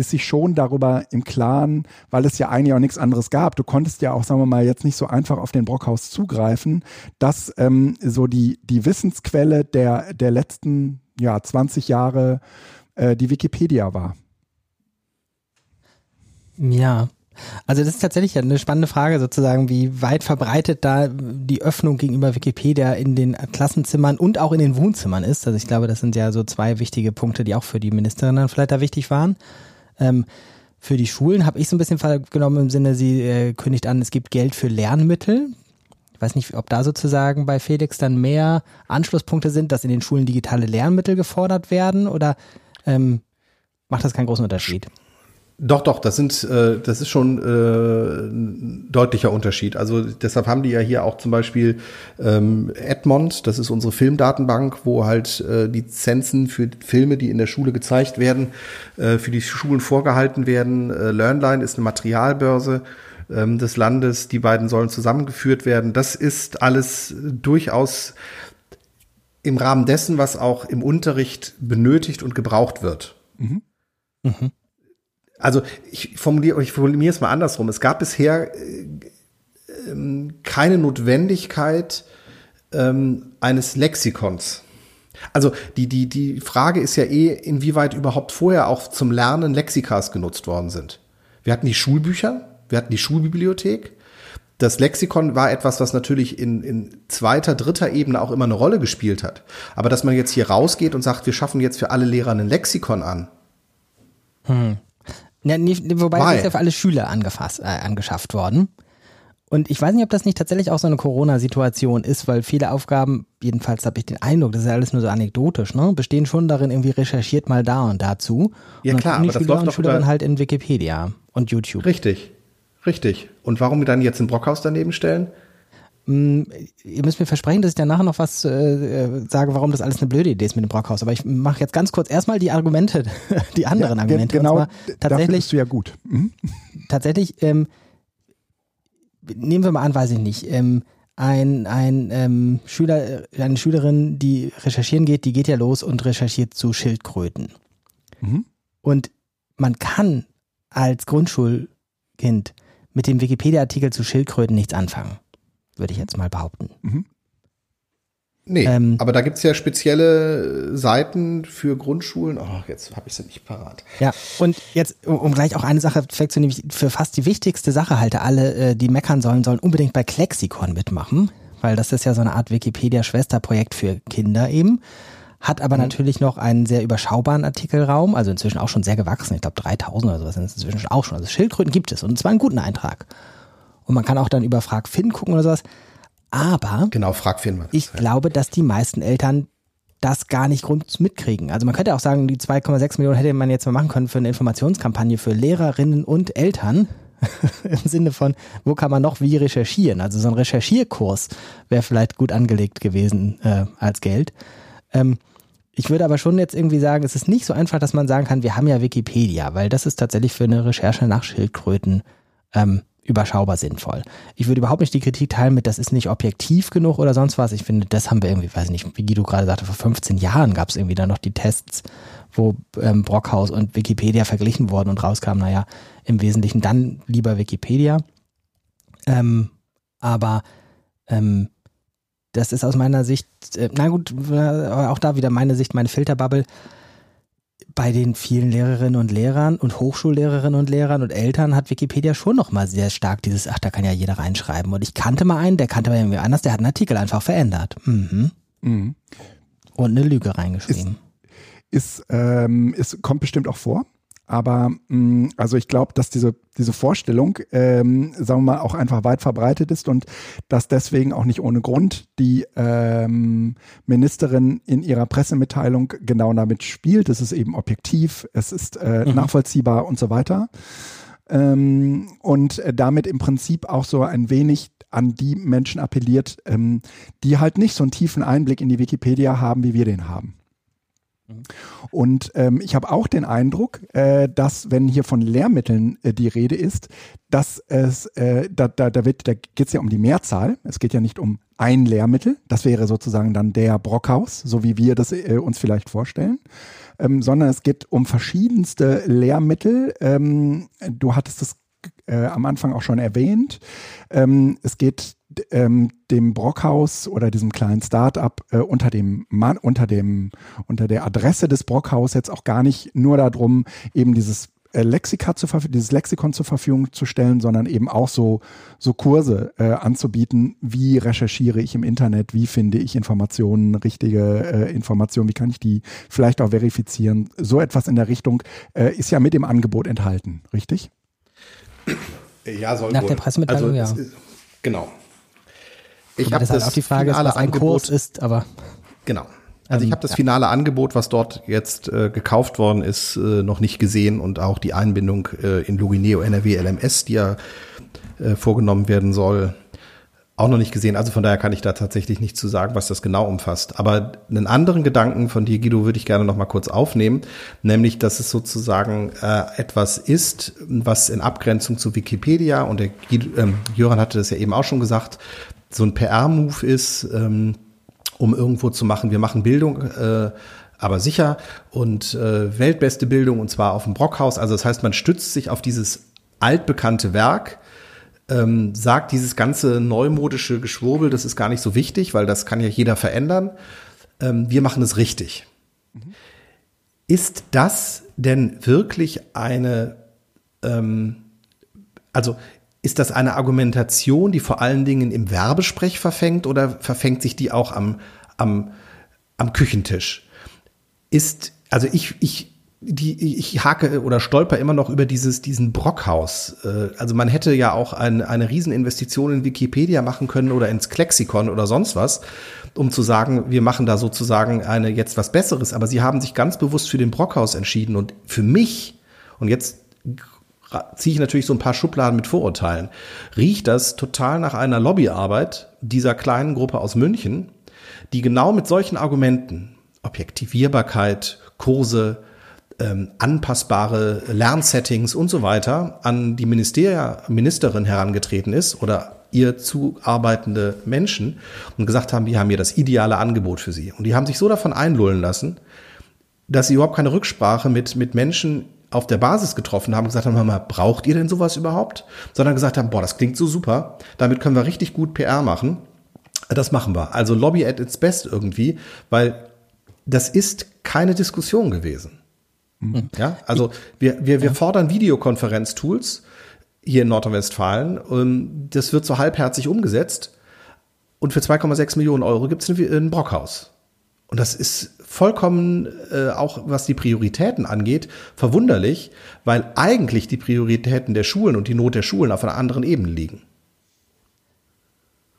ist sich schon darüber im Klaren, weil es ja eigentlich auch nichts anderes gab. Du konntest ja auch, sagen wir mal, jetzt nicht so einfach auf den Brockhaus zugreifen, dass ähm, so die, die Wissensquelle der, der letzten ja, 20 Jahre äh, die Wikipedia war. Ja, also das ist tatsächlich eine spannende Frage sozusagen, wie weit verbreitet da die Öffnung gegenüber Wikipedia in den Klassenzimmern und auch in den Wohnzimmern ist. Also ich glaube, das sind ja so zwei wichtige Punkte, die auch für die Ministerinnen vielleicht da wichtig waren. Ähm, für die Schulen habe ich so ein bisschen genommen im Sinne, sie äh, kündigt an, es gibt Geld für Lernmittel. Ich weiß nicht, ob da sozusagen bei Felix dann mehr Anschlusspunkte sind, dass in den Schulen digitale Lernmittel gefordert werden oder ähm, macht das keinen großen Unterschied? Doch, doch, das sind, äh, das ist schon äh, ein deutlicher Unterschied. Also deshalb haben die ja hier auch zum Beispiel ähm, Edmond, das ist unsere Filmdatenbank, wo halt äh, Lizenzen für Filme, die in der Schule gezeigt werden, äh, für die Schulen vorgehalten werden. Äh, Learnline ist eine Materialbörse ähm, des Landes. Die beiden sollen zusammengeführt werden. Das ist alles durchaus im Rahmen dessen, was auch im Unterricht benötigt und gebraucht wird. Mhm. Mhm. Also ich formuliere, ich formuliere es mal andersrum. Es gab bisher äh, ähm, keine Notwendigkeit ähm, eines Lexikons. Also die, die, die Frage ist ja eh, inwieweit überhaupt vorher auch zum Lernen Lexikas genutzt worden sind. Wir hatten die Schulbücher, wir hatten die Schulbibliothek. Das Lexikon war etwas, was natürlich in, in zweiter, dritter Ebene auch immer eine Rolle gespielt hat. Aber dass man jetzt hier rausgeht und sagt, wir schaffen jetzt für alle Lehrer ein Lexikon an. Hm. Ja, nicht, wobei es ist ja für alle Schüler angefasst, äh, angeschafft worden. Und ich weiß nicht, ob das nicht tatsächlich auch so eine Corona-Situation ist, weil viele Aufgaben, jedenfalls habe ich den Eindruck, das ist ja alles nur so anekdotisch, ne, bestehen schon darin, irgendwie recherchiert mal da und dazu. Ja und klar, aber das Schüler läuft und Schülerinnen halt in Wikipedia und YouTube. Richtig. Richtig. Und warum dann jetzt ein Brockhaus daneben stellen? Mm, ihr müsst mir versprechen, dass ich danach noch was äh, äh, sage, warum das alles eine blöde Idee ist mit dem Brockhaus. Aber ich mache jetzt ganz kurz erstmal die Argumente, die anderen ja, Argumente. Genau, tatsächlich bist du ja gut. Mhm. Tatsächlich, ähm, nehmen wir mal an, weiß ich nicht, ähm, ein, ein ähm, Schüler, äh, eine Schülerin, die recherchieren geht, die geht ja los und recherchiert zu Schildkröten. Mhm. Und man kann als Grundschulkind mit dem Wikipedia-Artikel zu Schildkröten nichts anfangen, würde ich jetzt mal behaupten. Mhm. Nee, ähm, aber da gibt es ja spezielle Seiten für Grundschulen. Oh, jetzt habe ich sie nicht parat. Ja, und jetzt, um gleich auch eine Sache wegzunehmen, für fast die wichtigste Sache halte, alle, äh, die meckern sollen, sollen unbedingt bei Klexikon mitmachen, weil das ist ja so eine Art Wikipedia-Schwesterprojekt für Kinder eben hat aber mhm. natürlich noch einen sehr überschaubaren Artikelraum, also inzwischen auch schon sehr gewachsen. Ich glaube 3000 oder sowas sind es inzwischen auch schon. Also Schildkröten gibt es und zwar einen guten Eintrag. Und man kann auch dann über Frag Finn gucken oder sowas. Aber genau, Frag Finn. Ich ja. glaube, dass die meisten Eltern das gar nicht grund mitkriegen. Also man könnte auch sagen, die 2,6 Millionen hätte man jetzt mal machen können für eine Informationskampagne für Lehrerinnen und Eltern. Im Sinne von, wo kann man noch wie recherchieren? Also so ein Recherchierkurs wäre vielleicht gut angelegt gewesen äh, als Geld. Ähm, ich würde aber schon jetzt irgendwie sagen, es ist nicht so einfach, dass man sagen kann, wir haben ja Wikipedia, weil das ist tatsächlich für eine Recherche nach Schildkröten ähm, überschaubar sinnvoll. Ich würde überhaupt nicht die Kritik teilen mit, das ist nicht objektiv genug oder sonst was. Ich finde, das haben wir irgendwie, weiß nicht, wie Guido gerade sagte, vor 15 Jahren gab es irgendwie dann noch die Tests, wo ähm, Brockhaus und Wikipedia verglichen wurden und rauskam, naja, im Wesentlichen dann lieber Wikipedia. Ähm, aber ähm, das ist aus meiner Sicht, äh, na gut, auch da wieder meine Sicht, meine Filterbubble. Bei den vielen Lehrerinnen und Lehrern und Hochschullehrerinnen und Lehrern und Eltern hat Wikipedia schon nochmal sehr stark dieses, ach, da kann ja jeder reinschreiben. Und ich kannte mal einen, der kannte mal irgendwie anders, der hat einen Artikel einfach verändert. Mhm. Mhm. Und eine Lüge reingeschrieben. Ist, ist, ähm, ist, kommt bestimmt auch vor. Aber mh, mm, also ich glaube, dass diese, diese Vorstellung, ähm, sagen wir mal, auch einfach weit verbreitet ist und dass deswegen auch nicht ohne Grund die ähm, Ministerin in ihrer Pressemitteilung genau damit spielt. Es ist eben objektiv, es ist äh, mhm. nachvollziehbar und so weiter. Ähm, und damit im Prinzip auch so ein wenig an die Menschen appelliert, ähm, die halt nicht so einen tiefen Einblick in die Wikipedia haben, wie wir den haben. Und ähm, ich habe auch den Eindruck, äh, dass wenn hier von Lehrmitteln äh, die Rede ist, dass es, äh, da, da, da, da geht es ja um die Mehrzahl. Es geht ja nicht um ein Lehrmittel. Das wäre sozusagen dann der Brockhaus, so wie wir das äh, uns vielleicht vorstellen. Ähm, sondern es geht um verschiedenste Lehrmittel. Ähm, du hattest es äh, am Anfang auch schon erwähnt. Ähm, es geht ähm, dem Brockhaus oder diesem kleinen Start-up äh, unter dem Mann, unter dem, unter der Adresse des Brockhaus jetzt auch gar nicht nur darum, eben dieses äh, Lexika zu dieses Lexikon zur Verfügung zu stellen, sondern eben auch so, so Kurse äh, anzubieten. Wie recherchiere ich im Internet? Wie finde ich Informationen, richtige äh, Informationen? Wie kann ich die vielleicht auch verifizieren? So etwas in der Richtung äh, ist ja mit dem Angebot enthalten, richtig? Ja, soll Nach wohl. der Pressemitteilung, also, ja. Ist, genau. Ich habe das, das halt die Frage, was ein Angebot, Kurs ist, aber genau. Also ich ähm, habe das finale Angebot, was dort jetzt äh, gekauft worden ist, äh, noch nicht gesehen und auch die Einbindung äh, in Logineo NRW LMS, die ja äh, vorgenommen werden soll, auch noch nicht gesehen. Also von daher kann ich da tatsächlich nicht zu sagen, was das genau umfasst. Aber einen anderen Gedanken von dir, Guido, würde ich gerne noch mal kurz aufnehmen, nämlich, dass es sozusagen äh, etwas ist, was in Abgrenzung zu Wikipedia und der Guido, ähm, Jöran hatte das ja eben auch schon gesagt, so ein PR-Move ist, ähm, um irgendwo zu machen, wir machen Bildung, äh, aber sicher und äh, weltbeste Bildung und zwar auf dem Brockhaus. Also das heißt, man stützt sich auf dieses altbekannte Werk ähm, sagt, dieses ganze neumodische Geschwurbel, das ist gar nicht so wichtig, weil das kann ja jeder verändern. Ähm, wir machen es richtig. Mhm. Ist das denn wirklich eine, ähm, also ist das eine Argumentation, die vor allen Dingen im Werbesprech verfängt oder verfängt sich die auch am, am, am Küchentisch? Ist, also ich, ich die, ich hake oder stolper immer noch über dieses, diesen Brockhaus. Äh, also man hätte ja auch ein, eine Rieseninvestition in Wikipedia machen können oder ins Klexikon oder sonst was, um zu sagen, wir machen da sozusagen eine jetzt was Besseres. Aber sie haben sich ganz bewusst für den Brockhaus entschieden. Und für mich, und jetzt ziehe ich natürlich so ein paar Schubladen mit Vorurteilen, riecht das total nach einer Lobbyarbeit dieser kleinen Gruppe aus München, die genau mit solchen Argumenten, Objektivierbarkeit, Kurse, ähm, anpassbare Lernsettings und so weiter an die Ministeria, Ministerin herangetreten ist oder ihr zuarbeitende Menschen und gesagt haben, wir haben hier das ideale Angebot für sie. Und die haben sich so davon einlullen lassen, dass sie überhaupt keine Rücksprache mit, mit Menschen auf der Basis getroffen haben, gesagt haben, mal, braucht ihr denn sowas überhaupt? Sondern gesagt haben, boah, das klingt so super, damit können wir richtig gut PR machen. Das machen wir. Also Lobby at its best irgendwie, weil das ist keine Diskussion gewesen. Mhm. Ja, also wir, wir, wir fordern Videokonferenztools hier in Nordrhein-Westfalen. Das wird so halbherzig umgesetzt. Und für 2,6 Millionen Euro gibt es ein Brockhaus. Und das ist vollkommen, äh, auch was die Prioritäten angeht, verwunderlich, weil eigentlich die Prioritäten der Schulen und die Not der Schulen auf einer anderen Ebene liegen.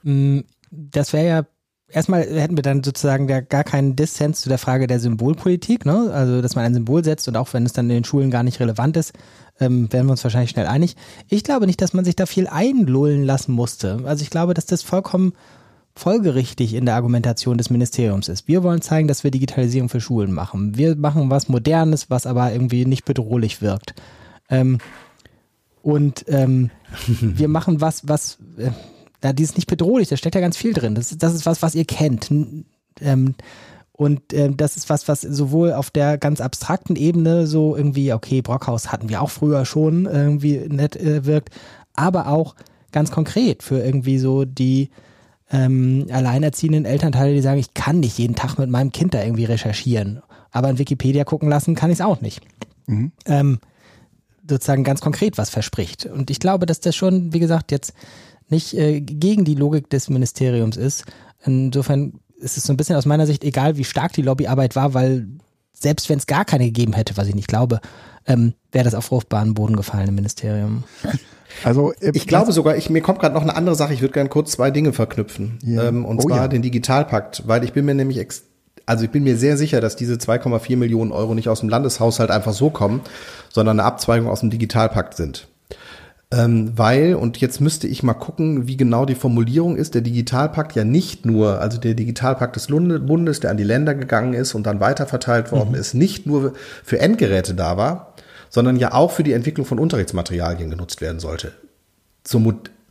Mm, das wäre ja erstmal hätten wir dann sozusagen da gar keinen Dissens zu der Frage der Symbolpolitik, ne? Also, dass man ein Symbol setzt und auch wenn es dann in den Schulen gar nicht relevant ist, ähm, werden wir uns wahrscheinlich schnell einig. Ich glaube nicht, dass man sich da viel einlullen lassen musste. Also ich glaube, dass das vollkommen folgerichtig in der Argumentation des Ministeriums ist. Wir wollen zeigen, dass wir Digitalisierung für Schulen machen. Wir machen was Modernes, was aber irgendwie nicht bedrohlich wirkt. Ähm, und ähm, wir machen was, was äh, da, die ist nicht bedrohlich, da steckt ja ganz viel drin. Das ist, das ist was, was ihr kennt. Ähm, und äh, das ist was, was sowohl auf der ganz abstrakten Ebene so irgendwie, okay, Brockhaus hatten wir auch früher schon irgendwie nett äh, wirkt, aber auch ganz konkret für irgendwie so die ähm, alleinerziehenden Elternteile, die sagen, ich kann nicht jeden Tag mit meinem Kind da irgendwie recherchieren, aber in Wikipedia gucken lassen kann ich es auch nicht. Mhm. Ähm, sozusagen ganz konkret was verspricht. Und ich glaube, dass das schon, wie gesagt, jetzt nicht äh, gegen die Logik des Ministeriums ist. Insofern ist es so ein bisschen aus meiner Sicht egal, wie stark die Lobbyarbeit war, weil selbst wenn es gar keine gegeben hätte, was ich nicht glaube, ähm, wäre das auf fruchtbaren Boden gefallen im Ministerium. Also äh, ich glaube sogar, ich, mir kommt gerade noch eine andere Sache. Ich würde gerne kurz zwei Dinge verknüpfen. Ja. Ähm, und oh, zwar ja. den Digitalpakt, weil ich bin mir nämlich ex also ich bin mir sehr sicher, dass diese 2,4 Millionen Euro nicht aus dem Landeshaushalt einfach so kommen, sondern eine Abzweigung aus dem Digitalpakt sind. Ähm, weil, und jetzt müsste ich mal gucken, wie genau die Formulierung ist, der Digitalpakt ja nicht nur, also der Digitalpakt des Bundes, der an die Länder gegangen ist und dann weiterverteilt worden mhm. ist, nicht nur für Endgeräte da war, sondern ja auch für die Entwicklung von Unterrichtsmaterialien genutzt werden sollte. Zum,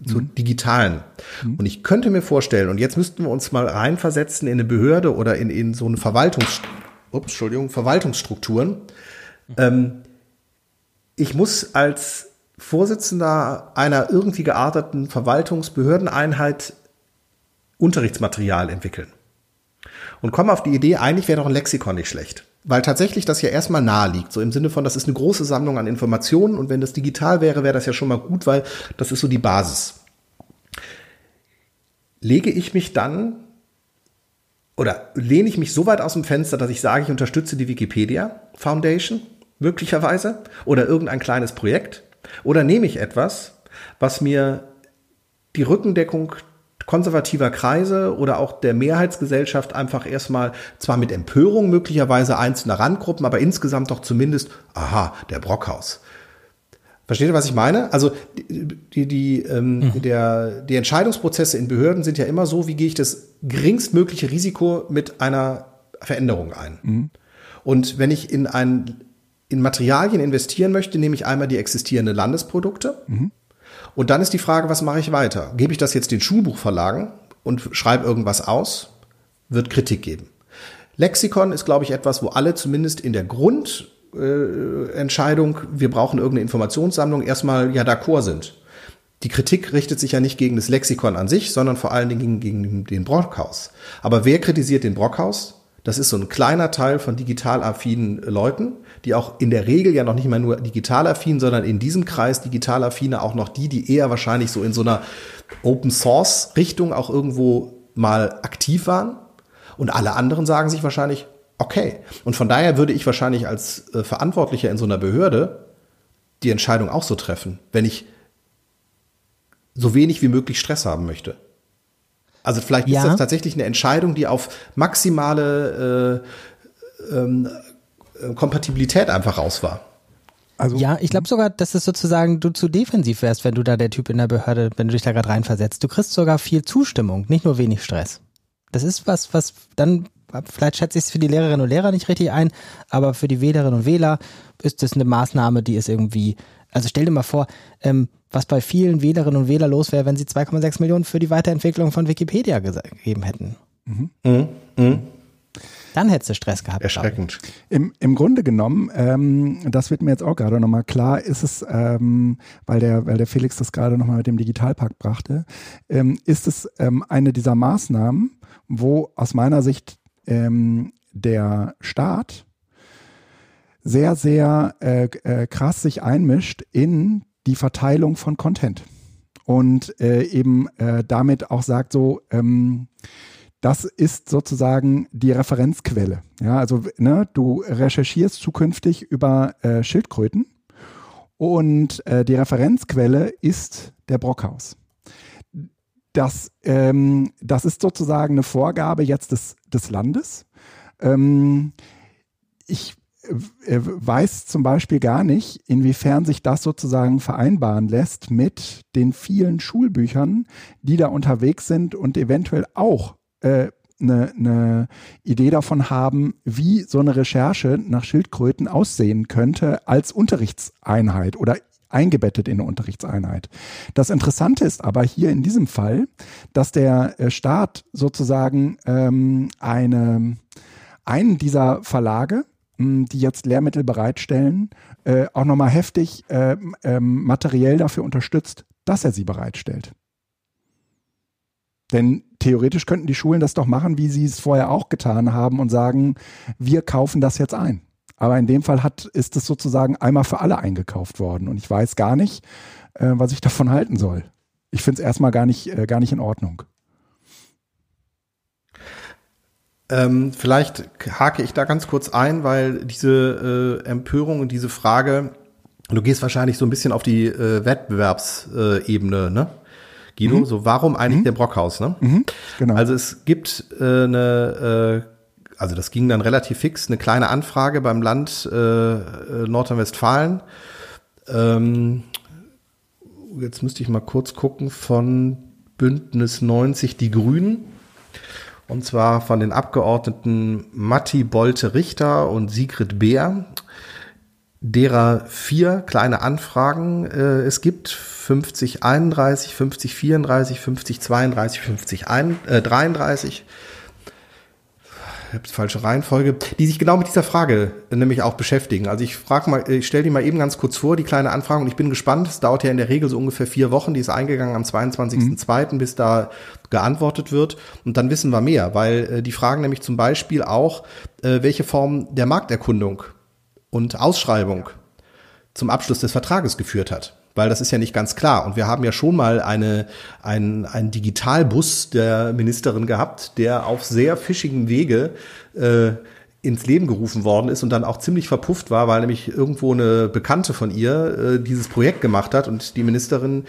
zu mhm. digitalen. Mhm. Und ich könnte mir vorstellen, und jetzt müssten wir uns mal reinversetzen in eine Behörde oder in, in so eine Verwaltungs, ups, Entschuldigung, Verwaltungsstrukturen. Ähm, ich muss als Vorsitzender einer irgendwie gearteten Verwaltungsbehördeneinheit Unterrichtsmaterial entwickeln. Und komme auf die Idee, eigentlich wäre doch ein Lexikon nicht schlecht. Weil tatsächlich das ja erstmal nahe liegt, so im Sinne von, das ist eine große Sammlung an Informationen und wenn das digital wäre, wäre das ja schon mal gut, weil das ist so die Basis. Lege ich mich dann oder lehne ich mich so weit aus dem Fenster, dass ich sage, ich unterstütze die Wikipedia Foundation, möglicherweise, oder irgendein kleines Projekt, oder nehme ich etwas, was mir die Rückendeckung konservativer Kreise oder auch der Mehrheitsgesellschaft einfach erstmal zwar mit Empörung möglicherweise einzelner Randgruppen, aber insgesamt doch zumindest, aha, der Brockhaus. Versteht ihr, was ich meine? Also die, die, ähm, mhm. der, die Entscheidungsprozesse in Behörden sind ja immer so, wie gehe ich das geringstmögliche Risiko mit einer Veränderung ein. Mhm. Und wenn ich in ein in Materialien investieren möchte, nehme ich einmal die existierenden Landesprodukte. Mhm. Und dann ist die Frage, was mache ich weiter? Gebe ich das jetzt den Schulbuchverlagen und schreibe irgendwas aus? Wird Kritik geben. Lexikon ist, glaube ich, etwas, wo alle zumindest in der Grundentscheidung, äh, wir brauchen irgendeine Informationssammlung, erstmal ja d'accord sind. Die Kritik richtet sich ja nicht gegen das Lexikon an sich, sondern vor allen Dingen gegen, gegen den Brockhaus. Aber wer kritisiert den Brockhaus? Das ist so ein kleiner Teil von digital affinen Leuten, die auch in der Regel ja noch nicht mal nur digital affin, sondern in diesem Kreis digital affine auch noch die, die eher wahrscheinlich so in so einer Open Source Richtung auch irgendwo mal aktiv waren. Und alle anderen sagen sich wahrscheinlich, okay. Und von daher würde ich wahrscheinlich als äh, Verantwortlicher in so einer Behörde die Entscheidung auch so treffen, wenn ich so wenig wie möglich Stress haben möchte. Also vielleicht ja. ist das tatsächlich eine Entscheidung, die auf maximale äh, ähm, äh, Kompatibilität einfach raus war. Also, ja, ich glaube sogar, dass es sozusagen du zu defensiv wärst, wenn du da der Typ in der Behörde, wenn du dich da gerade reinversetzt. Du kriegst sogar viel Zustimmung, nicht nur wenig Stress. Das ist was, was dann, vielleicht schätze ich es für die Lehrerinnen und Lehrer nicht richtig ein, aber für die Wählerinnen und Wähler ist das eine Maßnahme, die ist irgendwie, also stell dir mal vor, ähm, was bei vielen Wählerinnen und Wählern los wäre, wenn sie 2,6 Millionen für die Weiterentwicklung von Wikipedia gegeben hätten. Mhm. Mhm. Mhm. Dann hättest du Stress gehabt. Erschreckend. Im, Im Grunde genommen, ähm, das wird mir jetzt auch gerade nochmal klar, ist es, ähm, weil, der, weil der Felix das gerade nochmal mit dem Digitalpakt brachte, ähm, ist es ähm, eine dieser Maßnahmen, wo aus meiner Sicht ähm, der Staat sehr, sehr äh, äh, krass sich einmischt in die Verteilung von Content. Und äh, eben äh, damit auch sagt so, ähm, das ist sozusagen die Referenzquelle. Ja, also ne, du recherchierst zukünftig über äh, Schildkröten und äh, die Referenzquelle ist der Brockhaus. Das, ähm, das ist sozusagen eine Vorgabe jetzt des, des Landes. Ähm, ich er weiß zum Beispiel gar nicht, inwiefern sich das sozusagen vereinbaren lässt mit den vielen Schulbüchern, die da unterwegs sind und eventuell auch äh, eine, eine Idee davon haben, wie so eine Recherche nach Schildkröten aussehen könnte als Unterrichtseinheit oder eingebettet in eine Unterrichtseinheit. Das Interessante ist aber hier in diesem Fall, dass der äh, Staat sozusagen ähm, eine, einen dieser Verlage die jetzt Lehrmittel bereitstellen, äh, auch nochmal heftig äh, ähm, materiell dafür unterstützt, dass er sie bereitstellt. Denn theoretisch könnten die Schulen das doch machen, wie sie es vorher auch getan haben und sagen, wir kaufen das jetzt ein. Aber in dem Fall hat, ist es sozusagen einmal für alle eingekauft worden. Und ich weiß gar nicht, äh, was ich davon halten soll. Ich finde es erstmal gar nicht, äh, gar nicht in Ordnung. Ähm, vielleicht hake ich da ganz kurz ein, weil diese äh, Empörung und diese Frage, du gehst wahrscheinlich so ein bisschen auf die äh, Wettbewerbsebene, äh, ne? Guido, mhm. so warum eigentlich mhm. der Brockhaus, ne? Mhm. Genau. Also es gibt äh, eine, äh, also das ging dann relativ fix, eine kleine Anfrage beim Land äh, äh Nordrhein-Westfalen. Ähm, jetzt müsste ich mal kurz gucken, von Bündnis 90 Die Grünen. Und zwar von den Abgeordneten Matti Bolte-Richter und Sigrid Beer derer vier kleine Anfragen äh, es gibt. 50 31, 50 34, 50 32, 50 ein, äh, 33. Ich habe falsche Reihenfolge, die sich genau mit dieser Frage äh, nämlich auch beschäftigen. Also ich frage mal, ich stelle die mal eben ganz kurz vor, die kleine Anfrage, und ich bin gespannt. Es dauert ja in der Regel so ungefähr vier Wochen. Die ist eingegangen am 22.02., mhm. bis da geantwortet wird. Und dann wissen wir mehr, weil äh, die fragen nämlich zum Beispiel auch, äh, welche Form der Markterkundung und Ausschreibung zum Abschluss des Vertrages geführt hat. Weil das ist ja nicht ganz klar. Und wir haben ja schon mal eine, ein, einen Digitalbus der Ministerin gehabt, der auf sehr fischigem Wege äh, ins Leben gerufen worden ist und dann auch ziemlich verpufft war, weil nämlich irgendwo eine Bekannte von ihr äh, dieses Projekt gemacht hat und die Ministerin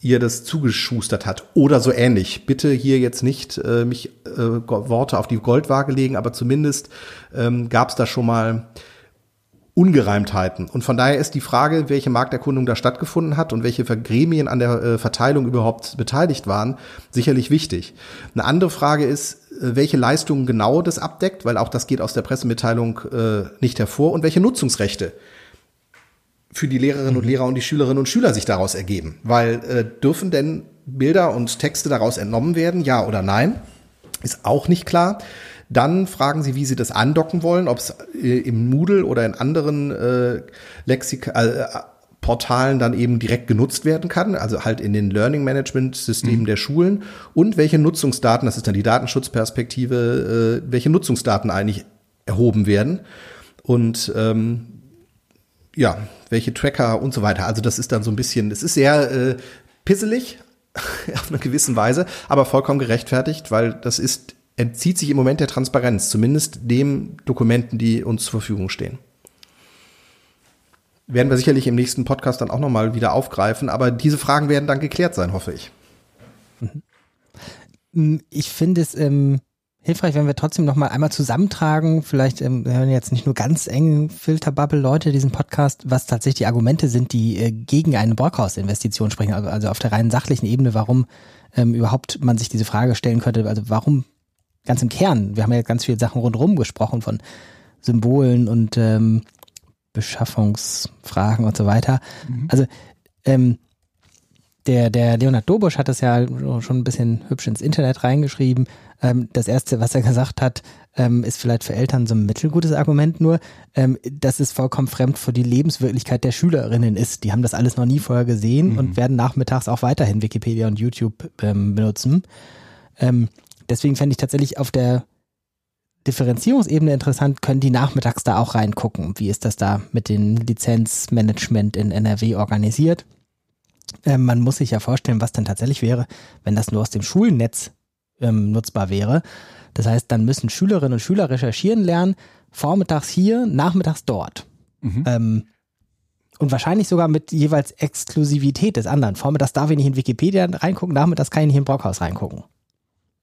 ihr das zugeschustert hat oder so ähnlich. Bitte hier jetzt nicht äh, mich äh, Worte auf die Goldwaage legen, aber zumindest ähm, gab es da schon mal Ungereimtheiten. Und von daher ist die Frage, welche Markterkundung da stattgefunden hat und welche Gremien an der äh, Verteilung überhaupt beteiligt waren, sicherlich wichtig. Eine andere Frage ist, äh, welche Leistungen genau das abdeckt, weil auch das geht aus der Pressemitteilung äh, nicht hervor, und welche Nutzungsrechte für die Lehrerinnen und Lehrer und die Schülerinnen und Schüler sich daraus ergeben. Weil äh, dürfen denn Bilder und Texte daraus entnommen werden, ja oder nein? Ist auch nicht klar. Dann fragen Sie, wie Sie das andocken wollen, ob es äh, im Moodle oder in anderen äh, Lexika, äh, Portalen dann eben direkt genutzt werden kann, also halt in den Learning Management Systemen mhm. der Schulen und welche Nutzungsdaten, das ist dann die Datenschutzperspektive, äh, welche Nutzungsdaten eigentlich erhoben werden und ähm, ja, welche Tracker und so weiter. Also das ist dann so ein bisschen, es ist sehr äh, pisselig auf eine gewisse Weise, aber vollkommen gerechtfertigt, weil das ist entzieht sich im Moment der Transparenz, zumindest dem Dokumenten, die uns zur Verfügung stehen. Werden wir sicherlich im nächsten Podcast dann auch nochmal wieder aufgreifen, aber diese Fragen werden dann geklärt sein, hoffe ich. Mhm. Ich finde es ähm, hilfreich, wenn wir trotzdem nochmal einmal zusammentragen, vielleicht ähm, hören jetzt nicht nur ganz eng Filterbubble Leute diesen Podcast, was tatsächlich die Argumente sind, die äh, gegen eine Borghaus-Investition sprechen, also, also auf der rein sachlichen Ebene, warum ähm, überhaupt man sich diese Frage stellen könnte, also warum ganz im Kern, wir haben ja ganz viele Sachen rundherum gesprochen von Symbolen und ähm, Beschaffungsfragen und so weiter. Mhm. Also ähm, der, der Leonard Dobusch hat das ja schon ein bisschen hübsch ins Internet reingeschrieben. Ähm, das erste, was er gesagt hat, ähm, ist vielleicht für Eltern so ein mittelgutes Argument nur, ähm, dass es vollkommen fremd für die Lebenswirklichkeit der Schülerinnen ist. Die haben das alles noch nie vorher gesehen mhm. und werden nachmittags auch weiterhin Wikipedia und YouTube ähm, benutzen. Deswegen fände ich tatsächlich auf der Differenzierungsebene interessant, können die nachmittags da auch reingucken. Wie ist das da mit dem Lizenzmanagement in NRW organisiert? Ähm, man muss sich ja vorstellen, was dann tatsächlich wäre, wenn das nur aus dem Schulnetz ähm, nutzbar wäre. Das heißt, dann müssen Schülerinnen und Schüler recherchieren lernen, vormittags hier, nachmittags dort. Mhm. Ähm, und wahrscheinlich sogar mit jeweils Exklusivität des anderen. Vormittags darf ich nicht in Wikipedia reingucken, nachmittags kann ich nicht in Brockhaus reingucken.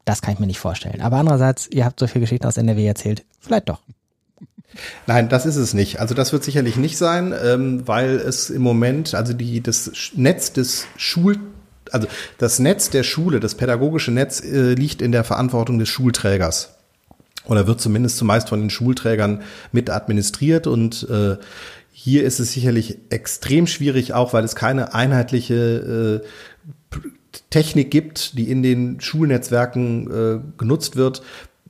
Das kann ich mir nicht vorstellen. Aber andererseits, ihr habt so viele Geschichten aus NRW erzählt. Vielleicht doch. Nein, das ist es nicht. Also das wird sicherlich nicht sein, ähm, weil es im Moment, also die, das Netz des Schul, also das Netz der Schule, das pädagogische Netz äh, liegt in der Verantwortung des Schulträgers. Oder wird zumindest zumeist von den Schulträgern mit administriert und äh, hier ist es sicherlich extrem schwierig, auch weil es keine einheitliche äh, Technik gibt, die in den Schulnetzwerken äh, genutzt wird,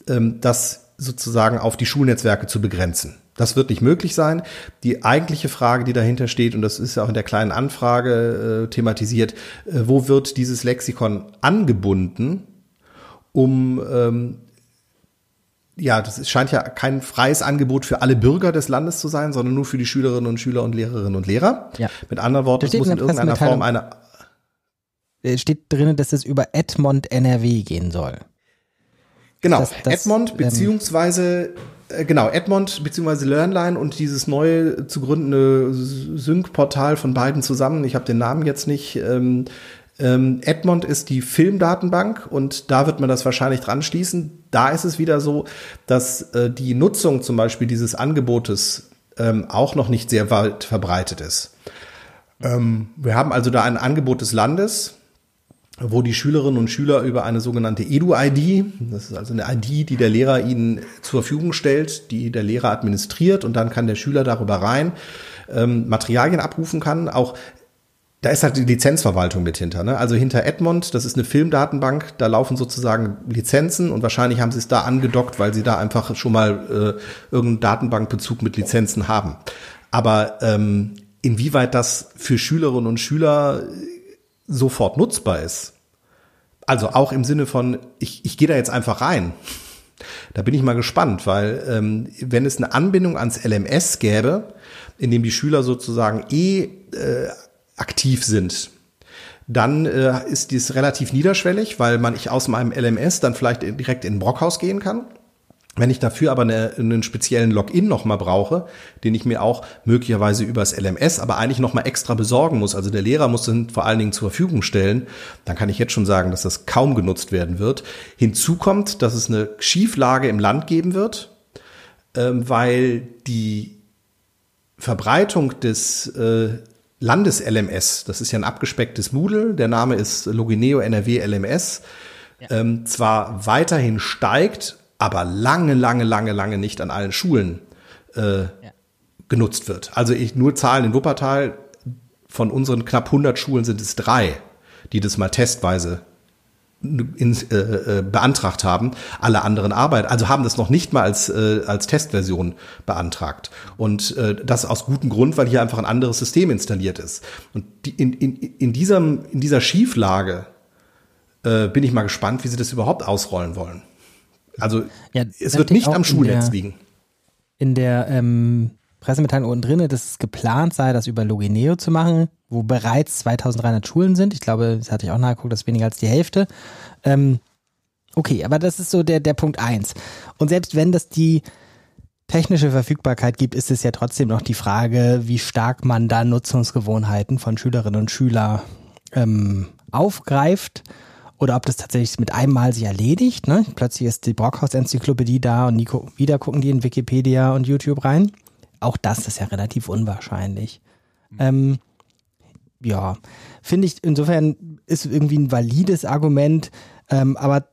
ähm, das sozusagen auf die Schulnetzwerke zu begrenzen. Das wird nicht möglich sein. Die eigentliche Frage, die dahinter steht, und das ist auch in der kleinen Anfrage äh, thematisiert, äh, wo wird dieses Lexikon angebunden, um ähm, ja, das scheint ja kein freies Angebot für alle Bürger des Landes zu sein, sondern nur für die Schülerinnen und Schüler und Lehrerinnen und Lehrer. Ja. Mit anderen Worten, es muss in irgendeiner Form eine steht drin, dass es über Edmond NRW gehen soll. Genau, das, das, Edmond ähm, beziehungsweise äh, genau Edmond beziehungsweise Learnline und dieses neue zu gründende Sync-Portal von beiden zusammen. Ich habe den Namen jetzt nicht. Ähm, ähm, Edmond ist die Filmdatenbank und da wird man das wahrscheinlich dran schließen. Da ist es wieder so, dass äh, die Nutzung zum Beispiel dieses Angebotes ähm, auch noch nicht sehr weit verbreitet ist. Ähm, wir haben also da ein Angebot des Landes, wo die Schülerinnen und Schüler über eine sogenannte Edu-ID, das ist also eine ID, die der Lehrer ihnen zur Verfügung stellt, die der Lehrer administriert und dann kann der Schüler darüber rein ähm, Materialien abrufen kann. Auch da ist halt die Lizenzverwaltung mit hinter. Ne? Also hinter Edmond, das ist eine Filmdatenbank, da laufen sozusagen Lizenzen und wahrscheinlich haben sie es da angedockt, weil sie da einfach schon mal äh, irgendeinen Datenbankbezug mit Lizenzen haben. Aber ähm, inwieweit das für Schülerinnen und Schüler sofort nutzbar ist, also auch im Sinne von, ich, ich gehe da jetzt einfach rein. Da bin ich mal gespannt, weil ähm, wenn es eine Anbindung ans LMS gäbe, in dem die Schüler sozusagen eh äh, aktiv sind, dann äh, ist dies relativ niederschwellig, weil man ich aus meinem LMS dann vielleicht direkt in ein Brockhaus gehen kann. Wenn ich dafür aber eine, einen speziellen Login nochmal brauche, den ich mir auch möglicherweise übers LMS, aber eigentlich nochmal extra besorgen muss, also der Lehrer muss den vor allen Dingen zur Verfügung stellen, dann kann ich jetzt schon sagen, dass das kaum genutzt werden wird. Hinzu kommt, dass es eine Schieflage im Land geben wird, ähm, weil die Verbreitung des äh, Landes-LMS, das ist ja ein abgespecktes Moodle, der Name ist Logineo NRW LMS, ja. ähm, zwar weiterhin steigt, aber lange, lange, lange, lange nicht an allen Schulen äh, ja. genutzt wird. Also ich nur Zahlen in Wuppertal, von unseren knapp 100 Schulen sind es drei, die das mal testweise in, äh, äh, beantragt haben, alle anderen Arbeit, also haben das noch nicht mal als, äh, als Testversion beantragt. Und äh, das aus gutem Grund, weil hier einfach ein anderes System installiert ist. Und die, in, in, in, diesem, in dieser Schieflage äh, bin ich mal gespannt, wie sie das überhaupt ausrollen wollen. Also ja, es wird nicht am Schulnetz liegen. In der ähm, Pressemitteilung unten drin, dass es geplant sei, das über Logineo zu machen, wo bereits 2300 Schulen sind. Ich glaube, das hatte ich auch nachgeguckt, das ist weniger als die Hälfte. Ähm, okay, aber das ist so der, der Punkt eins. Und selbst wenn das die technische Verfügbarkeit gibt, ist es ja trotzdem noch die Frage, wie stark man da Nutzungsgewohnheiten von Schülerinnen und Schülern ähm, aufgreift oder ob das tatsächlich mit einem Mal sich erledigt. Ne? Plötzlich ist die Brockhaus-Enzyklopädie da und Nico, wieder gucken die in Wikipedia und YouTube rein. Auch das ist ja relativ unwahrscheinlich. Mhm. Ähm, ja, finde ich, insofern ist irgendwie ein valides Argument, ähm, aber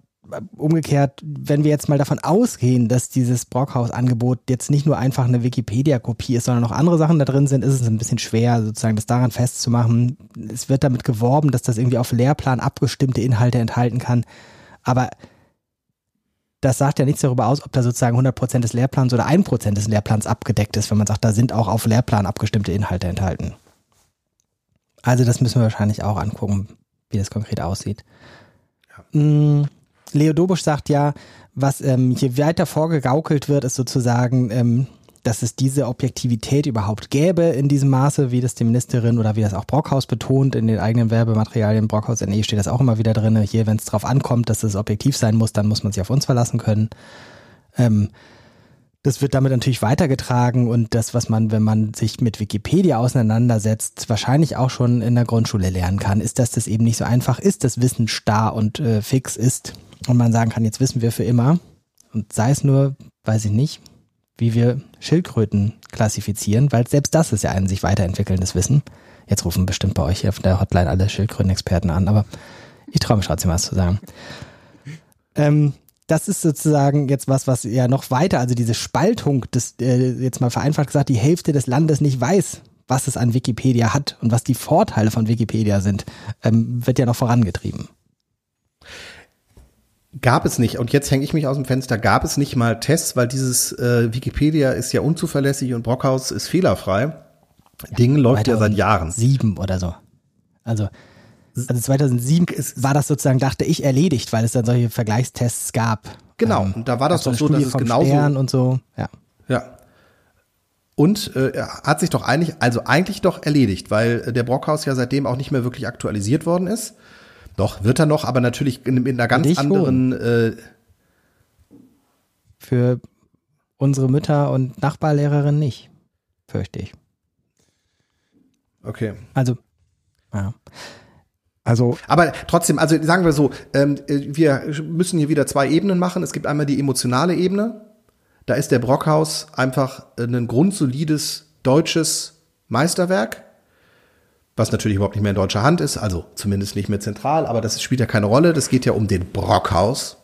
umgekehrt, wenn wir jetzt mal davon ausgehen, dass dieses Brockhaus-Angebot jetzt nicht nur einfach eine Wikipedia-Kopie ist, sondern noch andere Sachen da drin sind, ist es ein bisschen schwer, sozusagen das daran festzumachen. Es wird damit geworben, dass das irgendwie auf Lehrplan abgestimmte Inhalte enthalten kann. Aber das sagt ja nichts darüber aus, ob da sozusagen 100% des Lehrplans oder 1% des Lehrplans abgedeckt ist, wenn man sagt, da sind auch auf Lehrplan abgestimmte Inhalte enthalten. Also das müssen wir wahrscheinlich auch angucken, wie das konkret aussieht. Ja. Mm, Leo Dobusch sagt ja, was ähm, hier weiter vorgegaukelt wird, ist sozusagen, ähm, dass es diese Objektivität überhaupt gäbe in diesem Maße, wie das die Ministerin oder wie das auch Brockhaus betont in den eigenen Werbematerialien. Brockhaus NE steht das auch immer wieder drin. Hier, wenn es drauf ankommt, dass es objektiv sein muss, dann muss man sich auf uns verlassen können. Ähm, das wird damit natürlich weitergetragen und das, was man, wenn man sich mit Wikipedia auseinandersetzt, wahrscheinlich auch schon in der Grundschule lernen kann, ist, dass das eben nicht so einfach ist, dass Wissen starr und äh, fix ist und man sagen kann, jetzt wissen wir für immer und sei es nur, weiß ich nicht, wie wir Schildkröten klassifizieren, weil selbst das ist ja ein sich weiterentwickelndes Wissen. Jetzt rufen bestimmt bei euch hier auf der Hotline alle Schildkröten-Experten an, aber ich traue mich trotzdem was zu sagen. Ähm, das ist sozusagen jetzt was, was ja noch weiter, also diese Spaltung des, äh, jetzt mal vereinfacht gesagt, die Hälfte des Landes nicht weiß, was es an Wikipedia hat und was die Vorteile von Wikipedia sind, ähm, wird ja noch vorangetrieben. Gab es nicht, und jetzt hänge ich mich aus dem Fenster, gab es nicht mal Tests, weil dieses äh, Wikipedia ist ja unzuverlässig und Brockhaus ist fehlerfrei. Ja, Ding läuft ja seit Jahren. Sieben oder so. Also also 2007 war das sozusagen, dachte ich, erledigt, weil es dann solche Vergleichstests gab. Genau, ähm, und da war das doch so, dass es genauso. Stern und so, ja. Ja. Und äh, hat sich doch eigentlich, also eigentlich doch erledigt, weil der Brockhaus ja seitdem auch nicht mehr wirklich aktualisiert worden ist. Doch, wird er noch, aber natürlich in, in einer ganz anderen. Äh, Für unsere Mütter und Nachbarlehrerin nicht, fürchte ich. Okay. Also, ja. Also, aber trotzdem, also sagen wir so, ähm, wir müssen hier wieder zwei Ebenen machen. Es gibt einmal die emotionale Ebene. Da ist der Brockhaus einfach ein grundsolides deutsches Meisterwerk, was natürlich überhaupt nicht mehr in deutscher Hand ist, also zumindest nicht mehr zentral, aber das spielt ja keine Rolle. Das geht ja um den Brockhaus.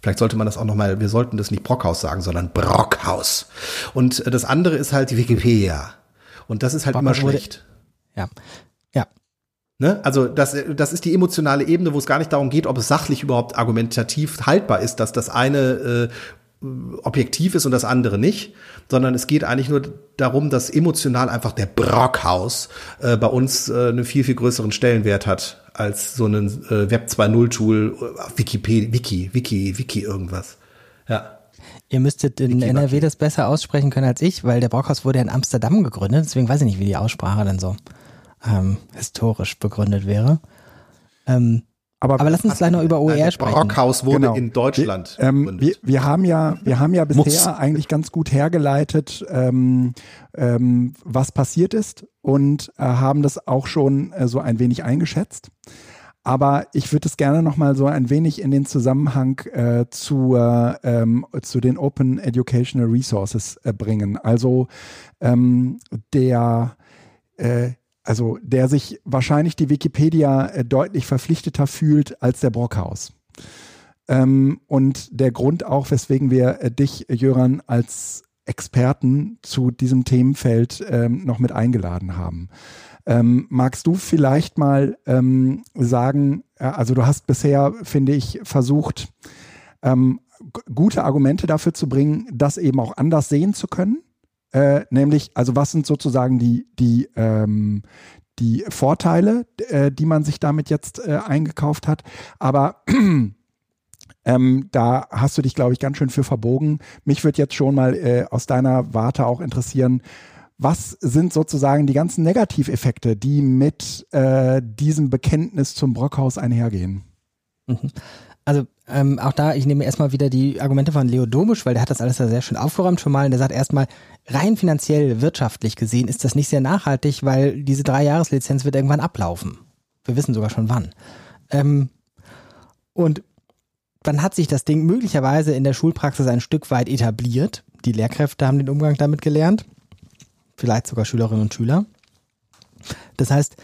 Vielleicht sollte man das auch nochmal, wir sollten das nicht Brockhaus sagen, sondern Brockhaus. Und das andere ist halt die Wikipedia. Und das ist halt Brockhaus immer schlecht. Ja. Ja. Ne? Also das, das ist die emotionale Ebene, wo es gar nicht darum geht, ob es sachlich überhaupt argumentativ haltbar ist, dass das eine äh, objektiv ist und das andere nicht, sondern es geht eigentlich nur darum, dass emotional einfach der Brockhaus äh, bei uns äh, einen viel, viel größeren Stellenwert hat als so ein äh, Web 2.0 Tool, äh, Wikipedia, Wiki, Wiki, Wiki irgendwas. Ja. Ihr müsstet in Wiki NRW das besser aussprechen können als ich, weil der Brockhaus wurde in Amsterdam gegründet, deswegen weiß ich nicht, wie die Aussprache dann so ähm, historisch begründet wäre. Ähm, aber, aber lass uns gleich noch über OER sprechen. Brockhaus wurde genau. in Deutschland. Wir, ähm, wir, wir, haben ja, wir haben ja bisher Muss. eigentlich ganz gut hergeleitet, ähm, ähm, was passiert ist und äh, haben das auch schon äh, so ein wenig eingeschätzt. Aber ich würde es gerne noch mal so ein wenig in den Zusammenhang äh, zu, äh, ähm, zu den Open Educational Resources äh, bringen. Also ähm, der äh, also der sich wahrscheinlich die Wikipedia äh, deutlich verpflichteter fühlt als der Brockhaus. Ähm, und der Grund auch, weswegen wir äh, dich, Jöran, als Experten zu diesem Themenfeld ähm, noch mit eingeladen haben. Ähm, magst du vielleicht mal ähm, sagen, äh, also du hast bisher, finde ich, versucht, ähm, gute Argumente dafür zu bringen, das eben auch anders sehen zu können äh, nämlich, also was sind sozusagen die, die, ähm, die Vorteile, äh, die man sich damit jetzt äh, eingekauft hat. Aber ähm, da hast du dich, glaube ich, ganz schön für verbogen. Mich würde jetzt schon mal äh, aus deiner Warte auch interessieren, was sind sozusagen die ganzen Negativeffekte, die mit äh, diesem Bekenntnis zum Brockhaus einhergehen? Mhm. Also ähm, auch da, ich nehme erstmal wieder die Argumente von Leo Domisch, weil der hat das alles sehr schön aufgeräumt schon mal. Und der sagt erstmal, rein finanziell, wirtschaftlich gesehen ist das nicht sehr nachhaltig, weil diese Drei-Jahres-Lizenz wird irgendwann ablaufen. Wir wissen sogar schon wann. Ähm, und dann hat sich das Ding möglicherweise in der Schulpraxis ein Stück weit etabliert. Die Lehrkräfte haben den Umgang damit gelernt. Vielleicht sogar Schülerinnen und Schüler. Das heißt,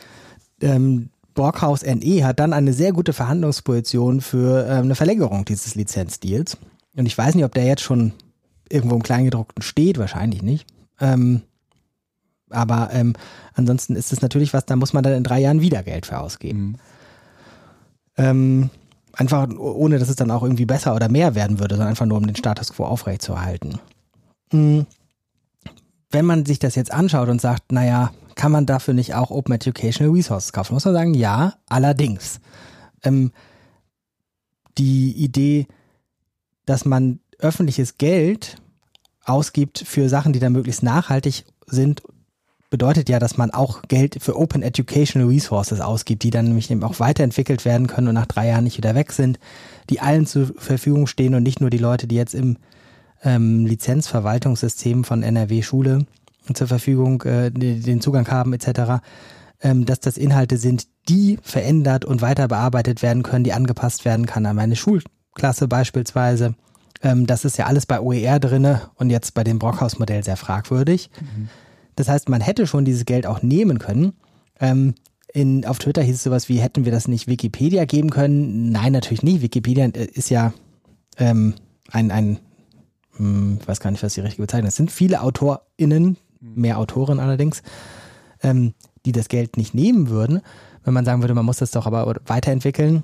ähm, Borghaus NE hat dann eine sehr gute Verhandlungsposition für ähm, eine Verlängerung dieses Lizenzdeals. Und ich weiß nicht, ob der jetzt schon irgendwo im Kleingedruckten steht, wahrscheinlich nicht. Ähm, aber ähm, ansonsten ist es natürlich was, da muss man dann in drei Jahren wieder Geld für ausgeben. Mhm. Ähm, einfach ohne, dass es dann auch irgendwie besser oder mehr werden würde, sondern einfach nur, um den Status quo aufrechtzuerhalten. Mhm. Wenn man sich das jetzt anschaut und sagt, naja, kann man dafür nicht auch Open Educational Resources kaufen? Muss man sagen, ja, allerdings. Ähm, die Idee, dass man öffentliches Geld ausgibt für Sachen, die dann möglichst nachhaltig sind, bedeutet ja, dass man auch Geld für Open Educational Resources ausgibt, die dann nämlich eben auch weiterentwickelt werden können und nach drei Jahren nicht wieder weg sind, die allen zur Verfügung stehen und nicht nur die Leute, die jetzt im ähm, Lizenzverwaltungssystem von NRW Schule zur Verfügung äh, den Zugang haben etc., ähm, dass das Inhalte sind, die verändert und weiter bearbeitet werden können, die angepasst werden kann an meine Schulklasse beispielsweise. Ähm, das ist ja alles bei OER drinne und jetzt bei dem Brockhaus-Modell sehr fragwürdig. Mhm. Das heißt, man hätte schon dieses Geld auch nehmen können. Ähm, in, auf Twitter hieß es sowas wie, hätten wir das nicht Wikipedia geben können? Nein, natürlich nicht. Wikipedia äh, ist ja ähm, ein, ein hm, ich weiß gar nicht, was die richtige Bezeichnung ist. Es sind viele AutorInnen, mehr Autoren allerdings, ähm, die das Geld nicht nehmen würden, wenn man sagen würde, man muss das doch aber weiterentwickeln.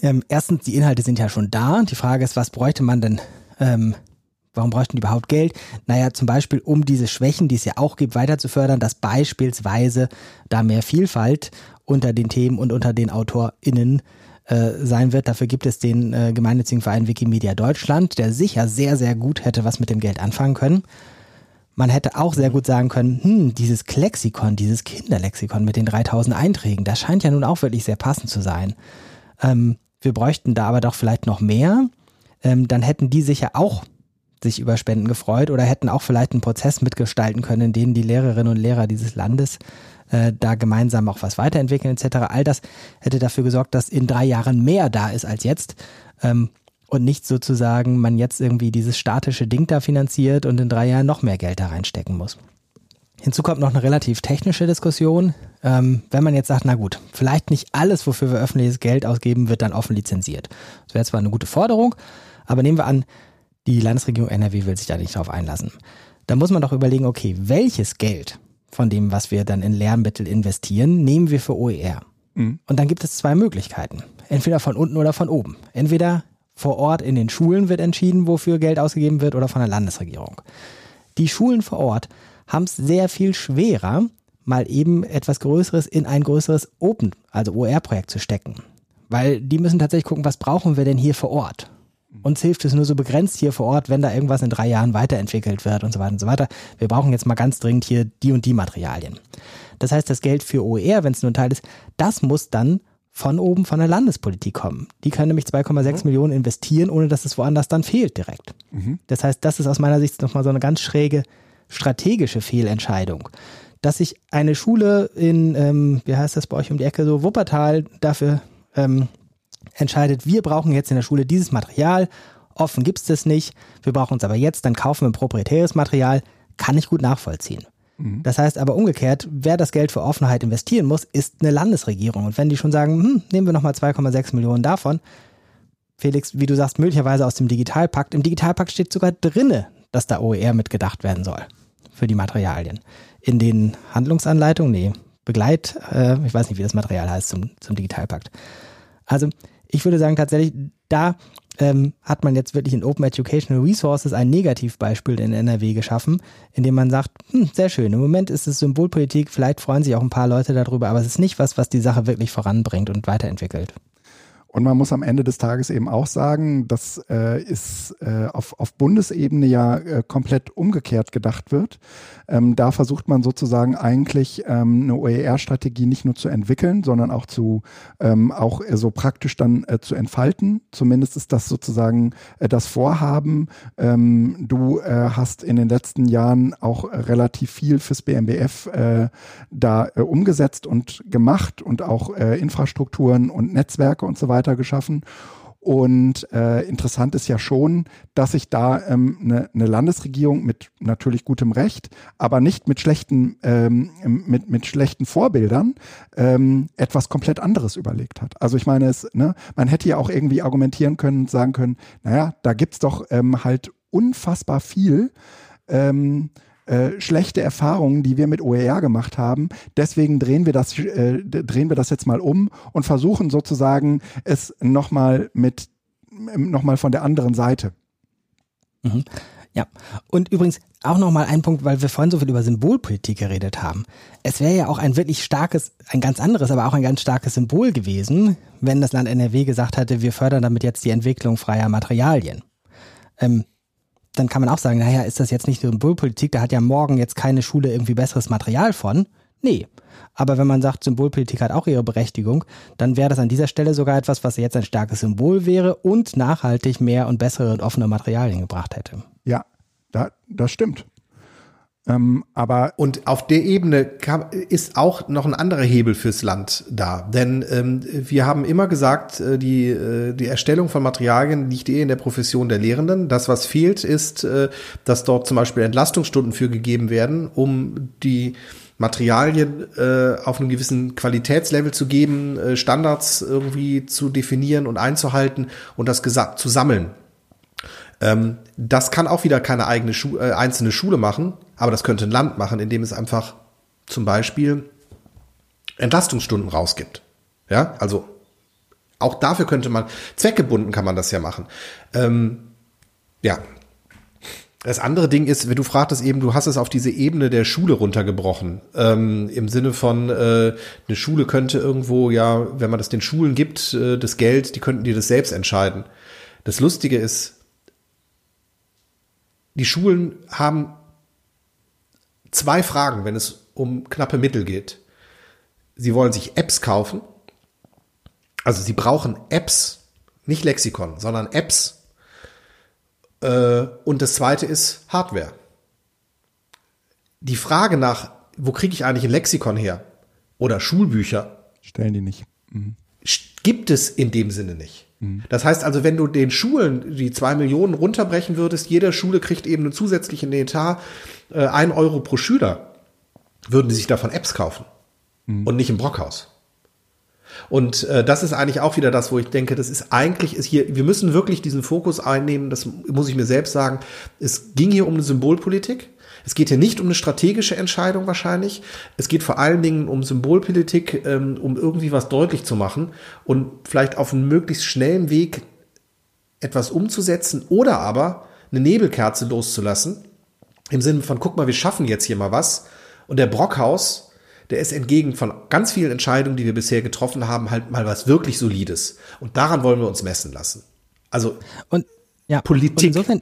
Ähm, erstens, die Inhalte sind ja schon da. Die Frage ist, was bräuchte man denn? Ähm, warum bräuchten die überhaupt Geld? Naja, zum Beispiel, um diese Schwächen, die es ja auch gibt, weiter zu fördern, dass beispielsweise da mehr Vielfalt unter den Themen und unter den AutorInnen äh, sein wird. Dafür gibt es den äh, gemeinnützigen Verein Wikimedia Deutschland, der sicher sehr, sehr gut hätte was mit dem Geld anfangen können. Man hätte auch sehr gut sagen können, hm, dieses Klexikon, dieses Kinderlexikon mit den 3000 Einträgen, das scheint ja nun auch wirklich sehr passend zu sein. Ähm, wir bräuchten da aber doch vielleicht noch mehr. Ähm, dann hätten die sicher auch sich über Spenden gefreut oder hätten auch vielleicht einen Prozess mitgestalten können, in dem die Lehrerinnen und Lehrer dieses Landes äh, da gemeinsam auch was weiterentwickeln etc. All das hätte dafür gesorgt, dass in drei Jahren mehr da ist als jetzt. Ähm, und nicht sozusagen man jetzt irgendwie dieses statische Ding da finanziert und in drei Jahren noch mehr Geld da reinstecken muss. Hinzu kommt noch eine relativ technische Diskussion. Ähm, wenn man jetzt sagt, na gut, vielleicht nicht alles, wofür wir öffentliches Geld ausgeben, wird dann offen lizenziert. Das wäre zwar eine gute Forderung, aber nehmen wir an, die Landesregierung NRW will sich da nicht drauf einlassen. Da muss man doch überlegen, okay, welches Geld von dem, was wir dann in Lernmittel investieren, nehmen wir für OER? Mhm. Und dann gibt es zwei Möglichkeiten. Entweder von unten oder von oben. Entweder vor Ort in den Schulen wird entschieden, wofür Geld ausgegeben wird oder von der Landesregierung. Die Schulen vor Ort haben es sehr viel schwerer, mal eben etwas Größeres in ein größeres Open, also OER-Projekt zu stecken. Weil die müssen tatsächlich gucken, was brauchen wir denn hier vor Ort? Uns hilft es nur so begrenzt hier vor Ort, wenn da irgendwas in drei Jahren weiterentwickelt wird und so weiter und so weiter. Wir brauchen jetzt mal ganz dringend hier die und die Materialien. Das heißt, das Geld für OER, wenn es nur ein Teil ist, das muss dann von oben von der Landespolitik kommen. Die können nämlich 2,6 mhm. Millionen investieren, ohne dass es woanders dann fehlt direkt. Mhm. Das heißt, das ist aus meiner Sicht nochmal so eine ganz schräge strategische Fehlentscheidung. Dass sich eine Schule in, ähm, wie heißt das bei euch um die Ecke, so Wuppertal dafür ähm, entscheidet, wir brauchen jetzt in der Schule dieses Material, offen gibt es das nicht, wir brauchen es aber jetzt, dann kaufen wir ein proprietäres Material, kann ich gut nachvollziehen. Mhm. Das heißt aber umgekehrt, wer das Geld für Offenheit investieren muss, ist eine Landesregierung. Und wenn die schon sagen, hm, nehmen wir nochmal 2,6 Millionen davon, Felix, wie du sagst, möglicherweise aus dem Digitalpakt. Im Digitalpakt steht sogar drinne, dass da OER mitgedacht werden soll für die Materialien. In den Handlungsanleitungen, nee, Begleit, äh, ich weiß nicht, wie das Material heißt zum, zum Digitalpakt. Also ich würde sagen, tatsächlich, da ähm, hat man jetzt wirklich in Open Educational Resources ein Negativbeispiel in NRW geschaffen, indem man sagt, hm, sehr schön, im Moment ist es Symbolpolitik, vielleicht freuen sich auch ein paar Leute darüber, aber es ist nicht was, was die Sache wirklich voranbringt und weiterentwickelt. Und man muss am Ende des Tages eben auch sagen, dass äh, ist äh, auf, auf Bundesebene ja äh, komplett umgekehrt gedacht wird. Ähm, da versucht man sozusagen eigentlich ähm, eine OER-Strategie nicht nur zu entwickeln, sondern auch zu ähm, auch äh, so praktisch dann äh, zu entfalten. Zumindest ist das sozusagen äh, das Vorhaben. Ähm, du äh, hast in den letzten Jahren auch relativ viel fürs BMBF äh, da äh, umgesetzt und gemacht und auch Infrastrukturen und Netzwerke und so weiter geschaffen. Und äh, interessant ist ja schon, dass sich da eine ähm, ne, ne Landesregierung mit natürlich gutem Recht, aber nicht mit schlechten, ähm, mit, mit schlechten Vorbildern ähm, etwas komplett anderes überlegt hat. Also ich meine, es, ne, man hätte ja auch irgendwie argumentieren können sagen können, naja, da gibt's doch ähm, halt unfassbar viel. Ähm, äh, schlechte Erfahrungen, die wir mit OER gemacht haben. Deswegen drehen wir das, äh, drehen wir das jetzt mal um und versuchen sozusagen es nochmal mit, nochmal von der anderen Seite. Mhm. Ja, und übrigens auch nochmal ein Punkt, weil wir vorhin so viel über Symbolpolitik geredet haben. Es wäre ja auch ein wirklich starkes, ein ganz anderes, aber auch ein ganz starkes Symbol gewesen, wenn das Land NRW gesagt hätte, wir fördern damit jetzt die Entwicklung freier Materialien. Ähm, dann kann man auch sagen, naja, ist das jetzt nicht Symbolpolitik, da hat ja morgen jetzt keine Schule irgendwie besseres Material von. Nee. Aber wenn man sagt, Symbolpolitik hat auch ihre Berechtigung, dann wäre das an dieser Stelle sogar etwas, was jetzt ein starkes Symbol wäre und nachhaltig mehr und bessere und offene Materialien gebracht hätte. Ja, da, das stimmt. Ähm, aber und auf der Ebene kam, ist auch noch ein anderer Hebel fürs Land da. Denn ähm, wir haben immer gesagt, äh, die, äh, die Erstellung von Materialien liegt eh in der Profession der Lehrenden. Das, was fehlt, ist, äh, dass dort zum Beispiel Entlastungsstunden für gegeben werden, um die Materialien äh, auf einem gewissen Qualitätslevel zu geben, äh, Standards irgendwie zu definieren und einzuhalten und das zu sammeln. Ähm, das kann auch wieder keine eigene Schu äh, einzelne Schule machen, aber das könnte ein Land machen, indem es einfach zum Beispiel Entlastungsstunden rausgibt. Ja, also auch dafür könnte man, zweckgebunden kann man das ja machen. Ähm, ja. Das andere Ding ist, wenn du fragtest eben, du hast es auf diese Ebene der Schule runtergebrochen. Ähm, Im Sinne von, äh, eine Schule könnte irgendwo, ja, wenn man das den Schulen gibt, äh, das Geld, die könnten dir das selbst entscheiden. Das Lustige ist, die Schulen haben zwei Fragen, wenn es um knappe Mittel geht. Sie wollen sich Apps kaufen. Also sie brauchen Apps, nicht Lexikon, sondern Apps. Äh, und das zweite ist Hardware. Die Frage nach, wo kriege ich eigentlich ein Lexikon her? Oder Schulbücher? Stellen die nicht. Mhm. Gibt es in dem Sinne nicht. Mhm. Das heißt also, wenn du den Schulen die zwei Millionen runterbrechen würdest, jede Schule kriegt eben einen zusätzlichen Etat, äh, ein Euro pro Schüler. würden die sich davon Apps kaufen mhm. und nicht im Brockhaus. Und äh, das ist eigentlich auch wieder das, wo ich denke, das ist eigentlich ist hier, wir müssen wirklich diesen Fokus einnehmen, das muss ich mir selbst sagen. Es ging hier um eine Symbolpolitik. Es geht hier nicht um eine strategische Entscheidung wahrscheinlich. Es geht vor allen Dingen um Symbolpolitik, ähm, um irgendwie was deutlich zu machen und vielleicht auf einem möglichst schnellen Weg etwas umzusetzen oder aber eine Nebelkerze loszulassen. Im Sinne von, guck mal, wir schaffen jetzt hier mal was. Und der Brockhaus, der ist entgegen von ganz vielen Entscheidungen, die wir bisher getroffen haben, halt mal was wirklich Solides. Und daran wollen wir uns messen lassen. Also und, ja, Politik. Und insofern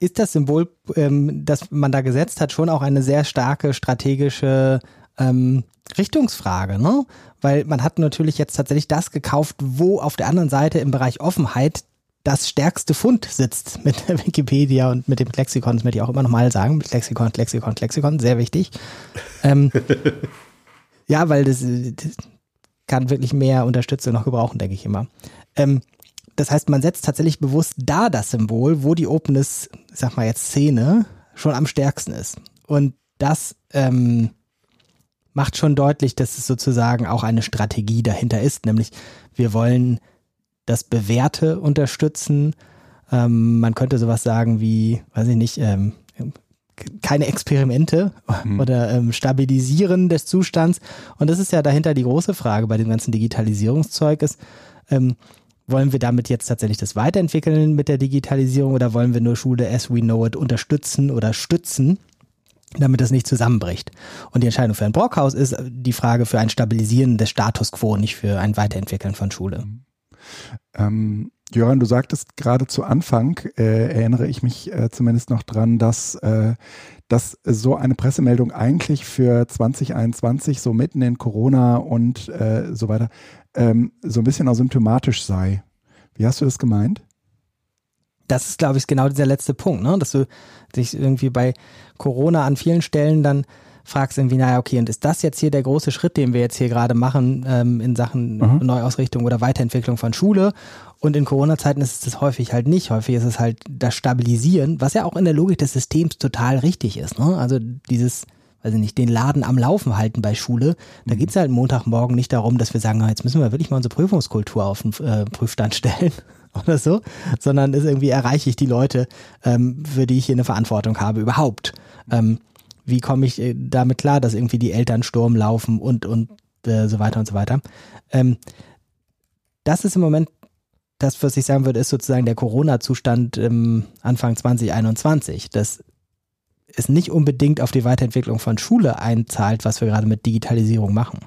ist das Symbol, ähm, das man da gesetzt hat, schon auch eine sehr starke strategische ähm, Richtungsfrage, ne? Weil man hat natürlich jetzt tatsächlich das gekauft, wo auf der anderen Seite im Bereich Offenheit das stärkste Fund sitzt mit Wikipedia und mit dem Lexikon, das möchte ich auch immer nochmal sagen, mit Lexikon, Lexikon, Lexikon, sehr wichtig. Ähm, ja, weil das, das, kann wirklich mehr Unterstützung noch gebrauchen, denke ich immer. Ähm, das heißt, man setzt tatsächlich bewusst da das Symbol, wo die Openness, ich sag mal jetzt Szene, schon am stärksten ist. Und das ähm, macht schon deutlich, dass es sozusagen auch eine Strategie dahinter ist, nämlich wir wollen das Bewährte unterstützen. Ähm, man könnte sowas sagen wie, weiß ich nicht, ähm, keine Experimente mhm. oder ähm, Stabilisieren des Zustands. Und das ist ja dahinter die große Frage bei dem ganzen Digitalisierungszeug ist, ähm, wollen wir damit jetzt tatsächlich das weiterentwickeln mit der Digitalisierung oder wollen wir nur Schule as we know it unterstützen oder stützen? damit das nicht zusammenbricht. Und die Entscheidung für ein Brockhaus ist die Frage für ein Stabilisieren des Status quo, nicht für ein Weiterentwickeln von Schule. Mhm. Ähm, Jörn, du sagtest gerade zu Anfang, äh, erinnere ich mich äh, zumindest noch dran, dass, äh, dass so eine Pressemeldung eigentlich für 2021, so mitten in Corona und äh, so weiter, ähm, so ein bisschen auch symptomatisch sei. Wie hast du das gemeint? Das ist, glaube ich, genau dieser letzte Punkt, ne? dass du dich irgendwie bei Corona an vielen Stellen dann fragst irgendwie, naja, okay, und ist das jetzt hier der große Schritt, den wir jetzt hier gerade machen ähm, in Sachen mhm. Neuausrichtung oder Weiterentwicklung von Schule? Und in Corona-Zeiten ist es das häufig halt nicht. Häufig ist es halt das Stabilisieren, was ja auch in der Logik des Systems total richtig ist. Ne? Also dieses, weiß ich nicht, den Laden am Laufen halten bei Schule. Da mhm. geht es halt Montagmorgen nicht darum, dass wir sagen, jetzt müssen wir wirklich mal unsere Prüfungskultur auf den äh, Prüfstand stellen oder so, sondern ist irgendwie erreiche ich die Leute, ähm, für die ich hier eine Verantwortung habe, überhaupt. Ähm, wie komme ich äh, damit klar, dass irgendwie die Eltern Sturm laufen und, und äh, so weiter und so weiter. Ähm, das ist im Moment das, was ich sagen würde, ist sozusagen der Corona-Zustand im Anfang 2021. Das ist nicht unbedingt auf die Weiterentwicklung von Schule einzahlt, was wir gerade mit Digitalisierung machen.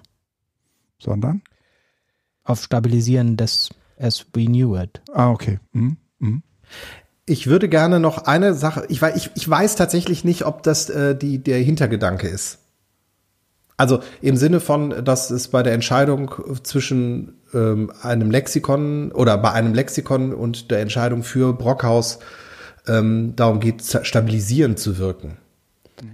Sondern? Auf Stabilisieren des as we knew it. Ah, okay. Mhm. Mhm. Ich würde gerne noch eine Sache, ich, ich, ich weiß tatsächlich nicht, ob das äh, die, der Hintergedanke ist. Also im Sinne von, dass es bei der Entscheidung zwischen ähm, einem Lexikon oder bei einem Lexikon und der Entscheidung für Brockhaus ähm, darum geht, stabilisierend zu wirken.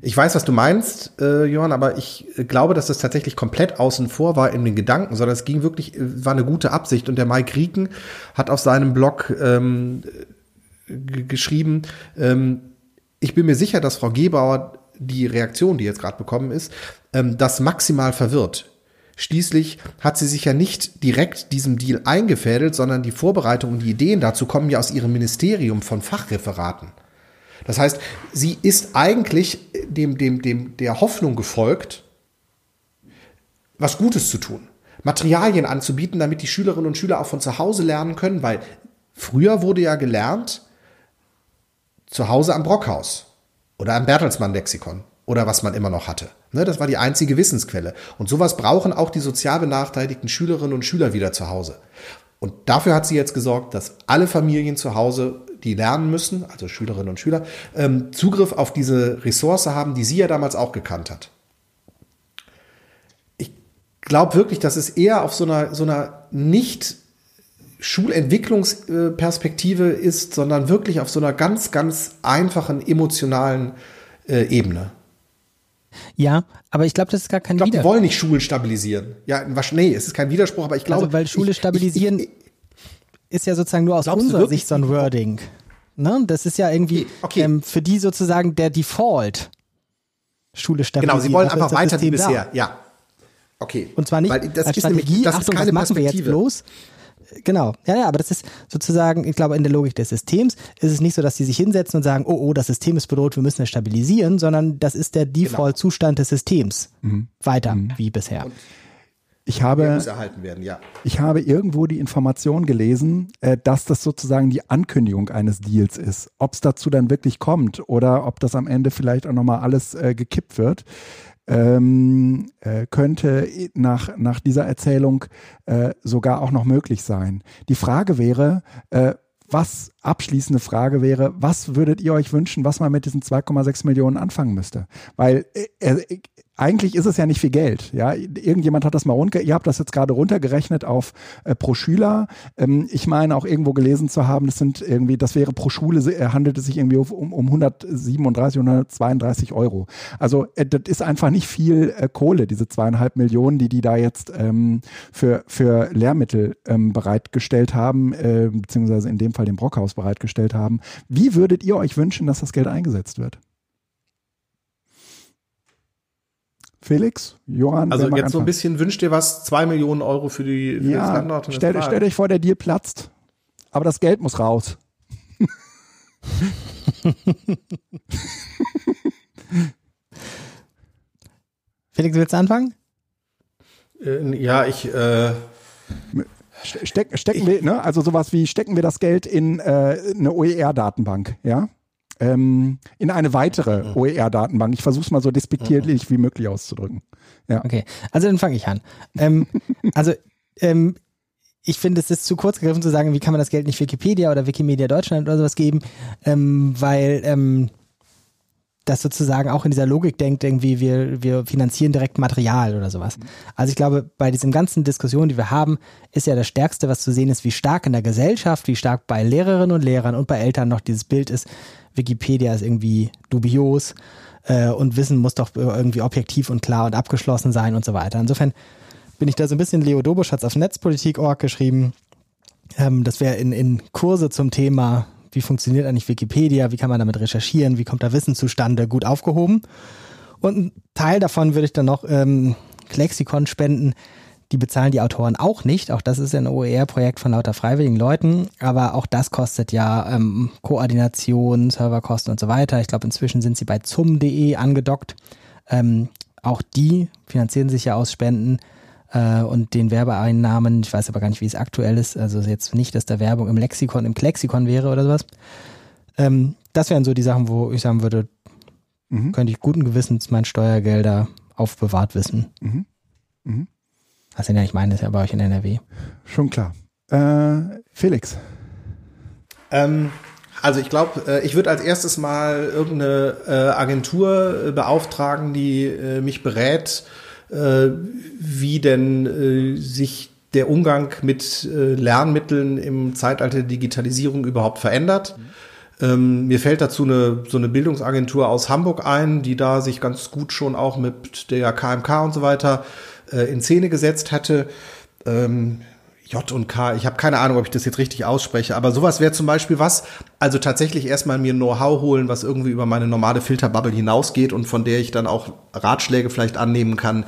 Ich weiß, was du meinst, äh, Johann, aber ich glaube, dass das tatsächlich komplett außen vor war in den Gedanken, sondern es ging wirklich, äh, war eine gute Absicht. Und der Mike Rieken hat auf seinem Blog ähm, geschrieben, ähm, ich bin mir sicher, dass Frau Gebauer die Reaktion, die jetzt gerade bekommen ist, ähm, das maximal verwirrt. Schließlich hat sie sich ja nicht direkt diesem Deal eingefädelt, sondern die Vorbereitung und die Ideen dazu kommen ja aus ihrem Ministerium von Fachreferaten. Das heißt, sie ist eigentlich dem, dem, dem, der Hoffnung gefolgt, was Gutes zu tun. Materialien anzubieten, damit die Schülerinnen und Schüler auch von zu Hause lernen können, weil früher wurde ja gelernt, zu Hause am Brockhaus oder am Bertelsmann-Lexikon oder was man immer noch hatte. Ne, das war die einzige Wissensquelle. Und sowas brauchen auch die sozial benachteiligten Schülerinnen und Schüler wieder zu Hause. Und dafür hat sie jetzt gesorgt, dass alle Familien zu Hause, die lernen müssen, also Schülerinnen und Schüler, ähm, Zugriff auf diese Ressource haben, die sie ja damals auch gekannt hat. Ich glaube wirklich, dass es eher auf so einer, so einer nicht Schulentwicklungsperspektive ist, sondern wirklich auf so einer ganz, ganz einfachen emotionalen äh, Ebene. Ja, aber ich glaube, das ist gar kein ich glaub, Widerspruch. Die wollen nicht Schulen stabilisieren. Ja, nee, es ist kein Widerspruch, aber ich glaube. Also, weil Schule stabilisieren ich, ich, ist ja sozusagen nur aus unserer Sicht so ein Wording. Ne? Das ist ja irgendwie okay, okay. Ähm, für die sozusagen der Default. Schule stabilisieren. Genau, sie wollen einfach weiter System wie bisher, da. ja. Okay. Und zwar nicht Weil das als Strategie, nämlich, das Achtung, was machen wir jetzt bloß? Genau, ja, ja, aber das ist sozusagen, ich glaube, in der Logik des Systems ist es nicht so, dass sie sich hinsetzen und sagen, oh, oh, das System ist bedroht, wir müssen es stabilisieren, sondern das ist der genau. Default-Zustand des Systems. Mhm. Weiter, mhm. wie bisher. Und ich habe, werden, ja. ich habe irgendwo die Information gelesen, äh, dass das sozusagen die Ankündigung eines Deals ist. Ob es dazu dann wirklich kommt oder ob das am Ende vielleicht auch nochmal alles äh, gekippt wird, ähm, äh, könnte nach, nach dieser Erzählung äh, sogar auch noch möglich sein. Die Frage wäre, äh, was abschließende Frage wäre, was würdet ihr euch wünschen, was man mit diesen 2,6 Millionen anfangen müsste? Weil äh, eigentlich ist es ja nicht viel Geld. Ja, irgendjemand hat das mal runter. Ihr habt das jetzt gerade runtergerechnet auf äh, pro Schüler. Ähm, ich meine auch irgendwo gelesen zu haben, das sind irgendwie, das wäre pro Schule äh, handelt es sich irgendwie um, um 137, 132 Euro. Also äh, das ist einfach nicht viel äh, Kohle, diese zweieinhalb Millionen, die die da jetzt ähm, für für Lehrmittel ähm, bereitgestellt haben, äh, beziehungsweise in dem Fall dem Brockhaus bereitgestellt haben. Wie würdet ihr euch wünschen, dass das Geld eingesetzt wird? Felix, Johann. Also jetzt anfangen? so ein bisschen wünscht ihr was, zwei Millionen Euro für die für ja, Standort. Stell, stell euch vor, der Deal platzt, aber das Geld muss raus. Felix, willst du anfangen? Äh, ja, ich äh, Steck, stecken ich, wir, ne? Also sowas wie stecken wir das Geld in äh, eine OER-Datenbank, ja? Ähm, in eine weitere mhm. OER-Datenbank. Ich versuche es mal so despektierlich wie möglich auszudrücken. Ja. Okay, also dann fange ich an. Ähm, also ähm, ich finde, es ist zu kurz gegriffen zu sagen, wie kann man das Geld nicht Wikipedia oder Wikimedia Deutschland oder sowas geben, ähm, weil ähm, das sozusagen auch in dieser Logik denkt, irgendwie wir, wir finanzieren direkt Material oder sowas. Also ich glaube, bei diesen ganzen Diskussionen, die wir haben, ist ja das Stärkste, was zu sehen ist, wie stark in der Gesellschaft, wie stark bei Lehrerinnen und Lehrern und bei Eltern noch dieses Bild ist, Wikipedia ist irgendwie dubios äh, und Wissen muss doch irgendwie objektiv und klar und abgeschlossen sein und so weiter. Insofern bin ich da so ein bisschen, Leo Dobusch hat es auf Netzpolitik.org geschrieben, ähm, das wäre in, in Kurse zum Thema, wie funktioniert eigentlich Wikipedia, wie kann man damit recherchieren, wie kommt da Wissen zustande, gut aufgehoben. Und ein Teil davon würde ich dann noch ähm, Lexikon spenden, die bezahlen die Autoren auch nicht. Auch das ist ein OER-Projekt von lauter freiwilligen Leuten. Aber auch das kostet ja ähm, Koordination, Serverkosten und so weiter. Ich glaube, inzwischen sind sie bei zum.de angedockt. Ähm, auch die finanzieren sich ja aus Spenden äh, und den Werbeeinnahmen. Ich weiß aber gar nicht, wie es aktuell ist. Also jetzt nicht, dass da Werbung im Lexikon, im Klexikon wäre oder sowas. Ähm, das wären so die Sachen, wo ich sagen würde, mhm. könnte ich guten Gewissens mein Steuergelder aufbewahrt wissen. Mhm. Mhm. Was ich ja nicht meine, ist ja bei euch in NRW. Schon klar. Äh, Felix. Ähm, also ich glaube, äh, ich würde als erstes mal irgendeine äh, Agentur äh, beauftragen, die äh, mich berät, äh, wie denn sich der Umgang mit Lernmitteln im Zeitalter der Digitalisierung überhaupt verändert. Mhm. Ähm, mir fällt dazu eine, so eine Bildungsagentur aus Hamburg ein, die da sich ganz gut schon auch mit der KMK und so weiter äh, in Szene gesetzt hatte. Ähm, J und K, ich habe keine Ahnung, ob ich das jetzt richtig ausspreche, aber sowas wäre zum Beispiel was, also tatsächlich erstmal mir Know-how holen, was irgendwie über meine normale Filterbubble hinausgeht und von der ich dann auch Ratschläge vielleicht annehmen kann,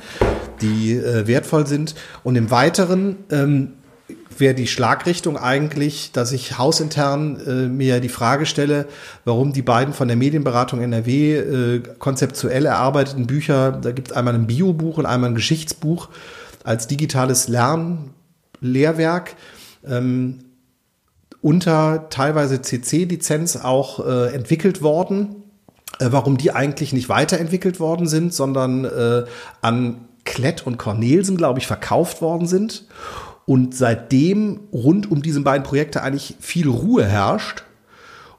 die äh, wertvoll sind. Und im Weiteren ähm, wäre die Schlagrichtung eigentlich, dass ich hausintern äh, mir die Frage stelle, warum die beiden von der Medienberatung NRW äh, konzeptuell erarbeiteten Bücher, da gibt es einmal ein Biobuch und einmal ein Geschichtsbuch als digitales Lernlehrwerk, ähm, unter teilweise CC-Lizenz auch äh, entwickelt worden. Äh, warum die eigentlich nicht weiterentwickelt worden sind, sondern äh, an Klett und Cornelsen, glaube ich, verkauft worden sind und seitdem rund um diese beiden Projekte eigentlich viel Ruhe herrscht.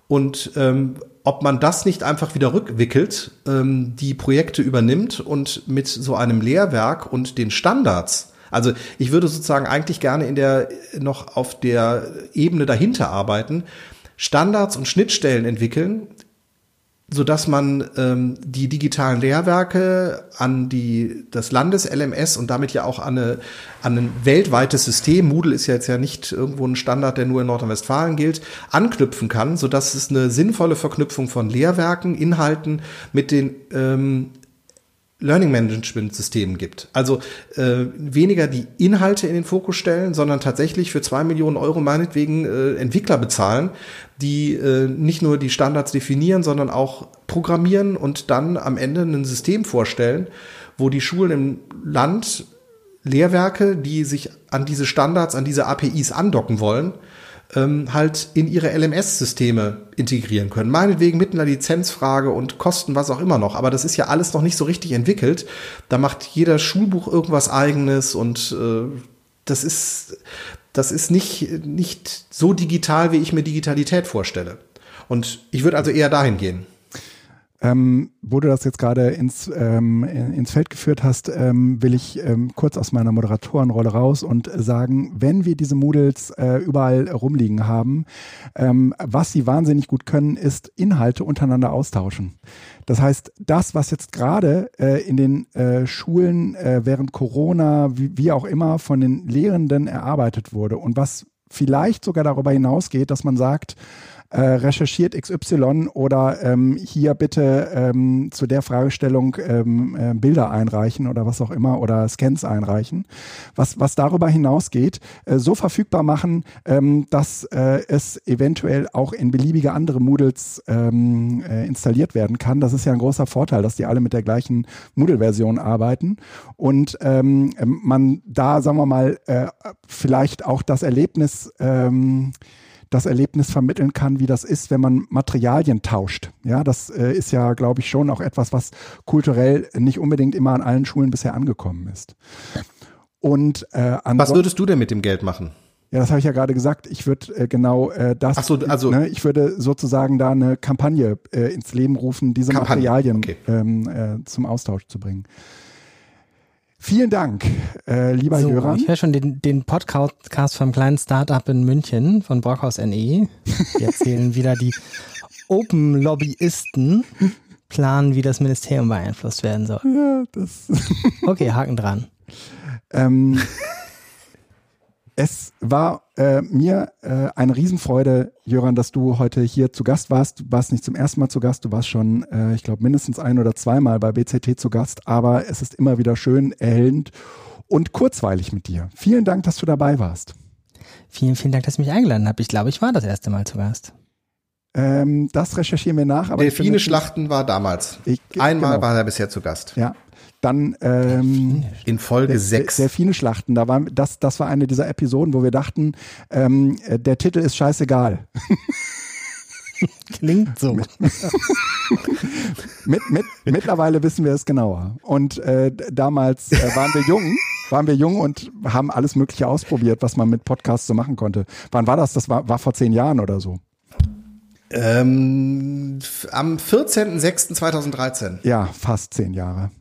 Und ähm, ob man das nicht einfach wieder rückwickelt, ähm, die Projekte übernimmt und mit so einem Lehrwerk und den Standards, also ich würde sozusagen eigentlich gerne in der noch auf der Ebene dahinter arbeiten, Standards und Schnittstellen entwickeln, so dass man ähm, die digitalen Lehrwerke an die das Landes LMS und damit ja auch an, eine, an ein weltweites System Moodle ist ja jetzt ja nicht irgendwo ein Standard, der nur in Nordrhein-Westfalen gilt, anknüpfen kann, so dass es eine sinnvolle Verknüpfung von Lehrwerken, Inhalten mit den ähm, Learning Management Systemen gibt. Also äh, weniger die Inhalte in den Fokus stellen, sondern tatsächlich für zwei Millionen Euro meinetwegen äh, Entwickler bezahlen, die äh, nicht nur die Standards definieren, sondern auch programmieren und dann am Ende ein System vorstellen, wo die Schulen im Land Lehrwerke, die sich an diese Standards, an diese APIs andocken wollen, ähm, halt in ihre LMS-Systeme integrieren können. Meinetwegen mit einer Lizenzfrage und Kosten, was auch immer noch. Aber das ist ja alles noch nicht so richtig entwickelt. Da macht jeder Schulbuch irgendwas eigenes und äh, das ist, das ist nicht, nicht so digital, wie ich mir Digitalität vorstelle. Und ich würde also eher dahin gehen. Ähm, wo du das jetzt gerade ins, ähm, ins Feld geführt hast, ähm, will ich ähm, kurz aus meiner Moderatorenrolle raus und sagen, wenn wir diese Moodles äh, überall rumliegen haben, ähm, was sie wahnsinnig gut können, ist Inhalte untereinander austauschen. Das heißt, das, was jetzt gerade äh, in den äh, Schulen äh, während Corona, wie, wie auch immer, von den Lehrenden erarbeitet wurde und was vielleicht sogar darüber hinausgeht, dass man sagt, äh, recherchiert XY oder ähm, hier bitte ähm, zu der Fragestellung ähm, äh, Bilder einreichen oder was auch immer oder Scans einreichen. Was, was darüber hinausgeht, äh, so verfügbar machen, ähm, dass äh, es eventuell auch in beliebige andere Moodles ähm, äh, installiert werden kann. Das ist ja ein großer Vorteil, dass die alle mit der gleichen Moodle-Version arbeiten und ähm, man da, sagen wir mal, äh, vielleicht auch das Erlebnis ähm, das Erlebnis vermitteln kann, wie das ist, wenn man Materialien tauscht. Ja, das äh, ist ja, glaube ich, schon auch etwas, was kulturell nicht unbedingt immer an allen Schulen bisher angekommen ist. Und äh, was würdest du denn mit dem Geld machen? Ja, das habe ich ja gerade gesagt. Ich würde äh, genau äh, das. Ach so, also ne, ich würde sozusagen da eine Kampagne äh, ins Leben rufen, diese Kampagne. Materialien okay. ähm, äh, zum Austausch zu bringen. Vielen Dank, äh, lieber so, Jöran. Ich höre schon den, den Podcast vom kleinen Startup in München von Brockhaus NE. Die erzählen wieder die Open-Lobbyisten planen, wie das Ministerium beeinflusst werden soll. Ja, das okay, Haken dran. Ähm, es war äh, mir äh, eine Riesenfreude, Jöran, dass du heute hier zu Gast warst. Du warst nicht zum ersten Mal zu Gast, du warst schon, äh, ich glaube, mindestens ein oder zweimal bei BCT zu Gast, aber es ist immer wieder schön, erhellend und kurzweilig mit dir. Vielen Dank, dass du dabei warst. Vielen, vielen Dank, dass du mich eingeladen hast. Ich glaube, ich war das erste Mal zu Gast. Ähm, das recherchieren wir nach. Aber Delfine Schlachten war damals. Ich, Einmal genau. war er bisher zu Gast. Ja, dann ähm, in Folge 6. Delfine-Schlachten. Da war, das, das war eine dieser Episoden, wo wir dachten, ähm, der Titel ist scheißegal. Klingt so. mit, mit, mittlerweile wissen wir es genauer. Und äh, damals äh, waren wir jung, waren wir jung und haben alles Mögliche ausprobiert, was man mit Podcasts so machen konnte. Wann war das? Das war, war vor zehn Jahren oder so. Ähm, am 14.06.2013. Ja, fast zehn Jahre.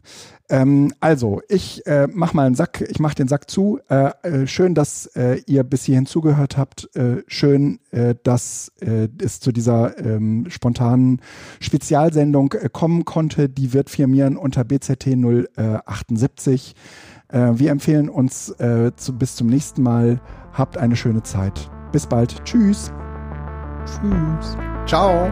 Ähm, also, ich äh, mach mal einen Sack, ich mach den Sack zu. Äh, äh, schön, dass äh, ihr bis hierhin zugehört habt. Äh, schön, äh, dass es zu dieser ähm, spontanen Spezialsendung kommen konnte. Die wird firmieren unter BZT 078. wir empfehlen uns zu, bis zum nächsten Mal. Habt eine schöne Zeit. Bis bald. Tschüss. Tschüss. Ciao.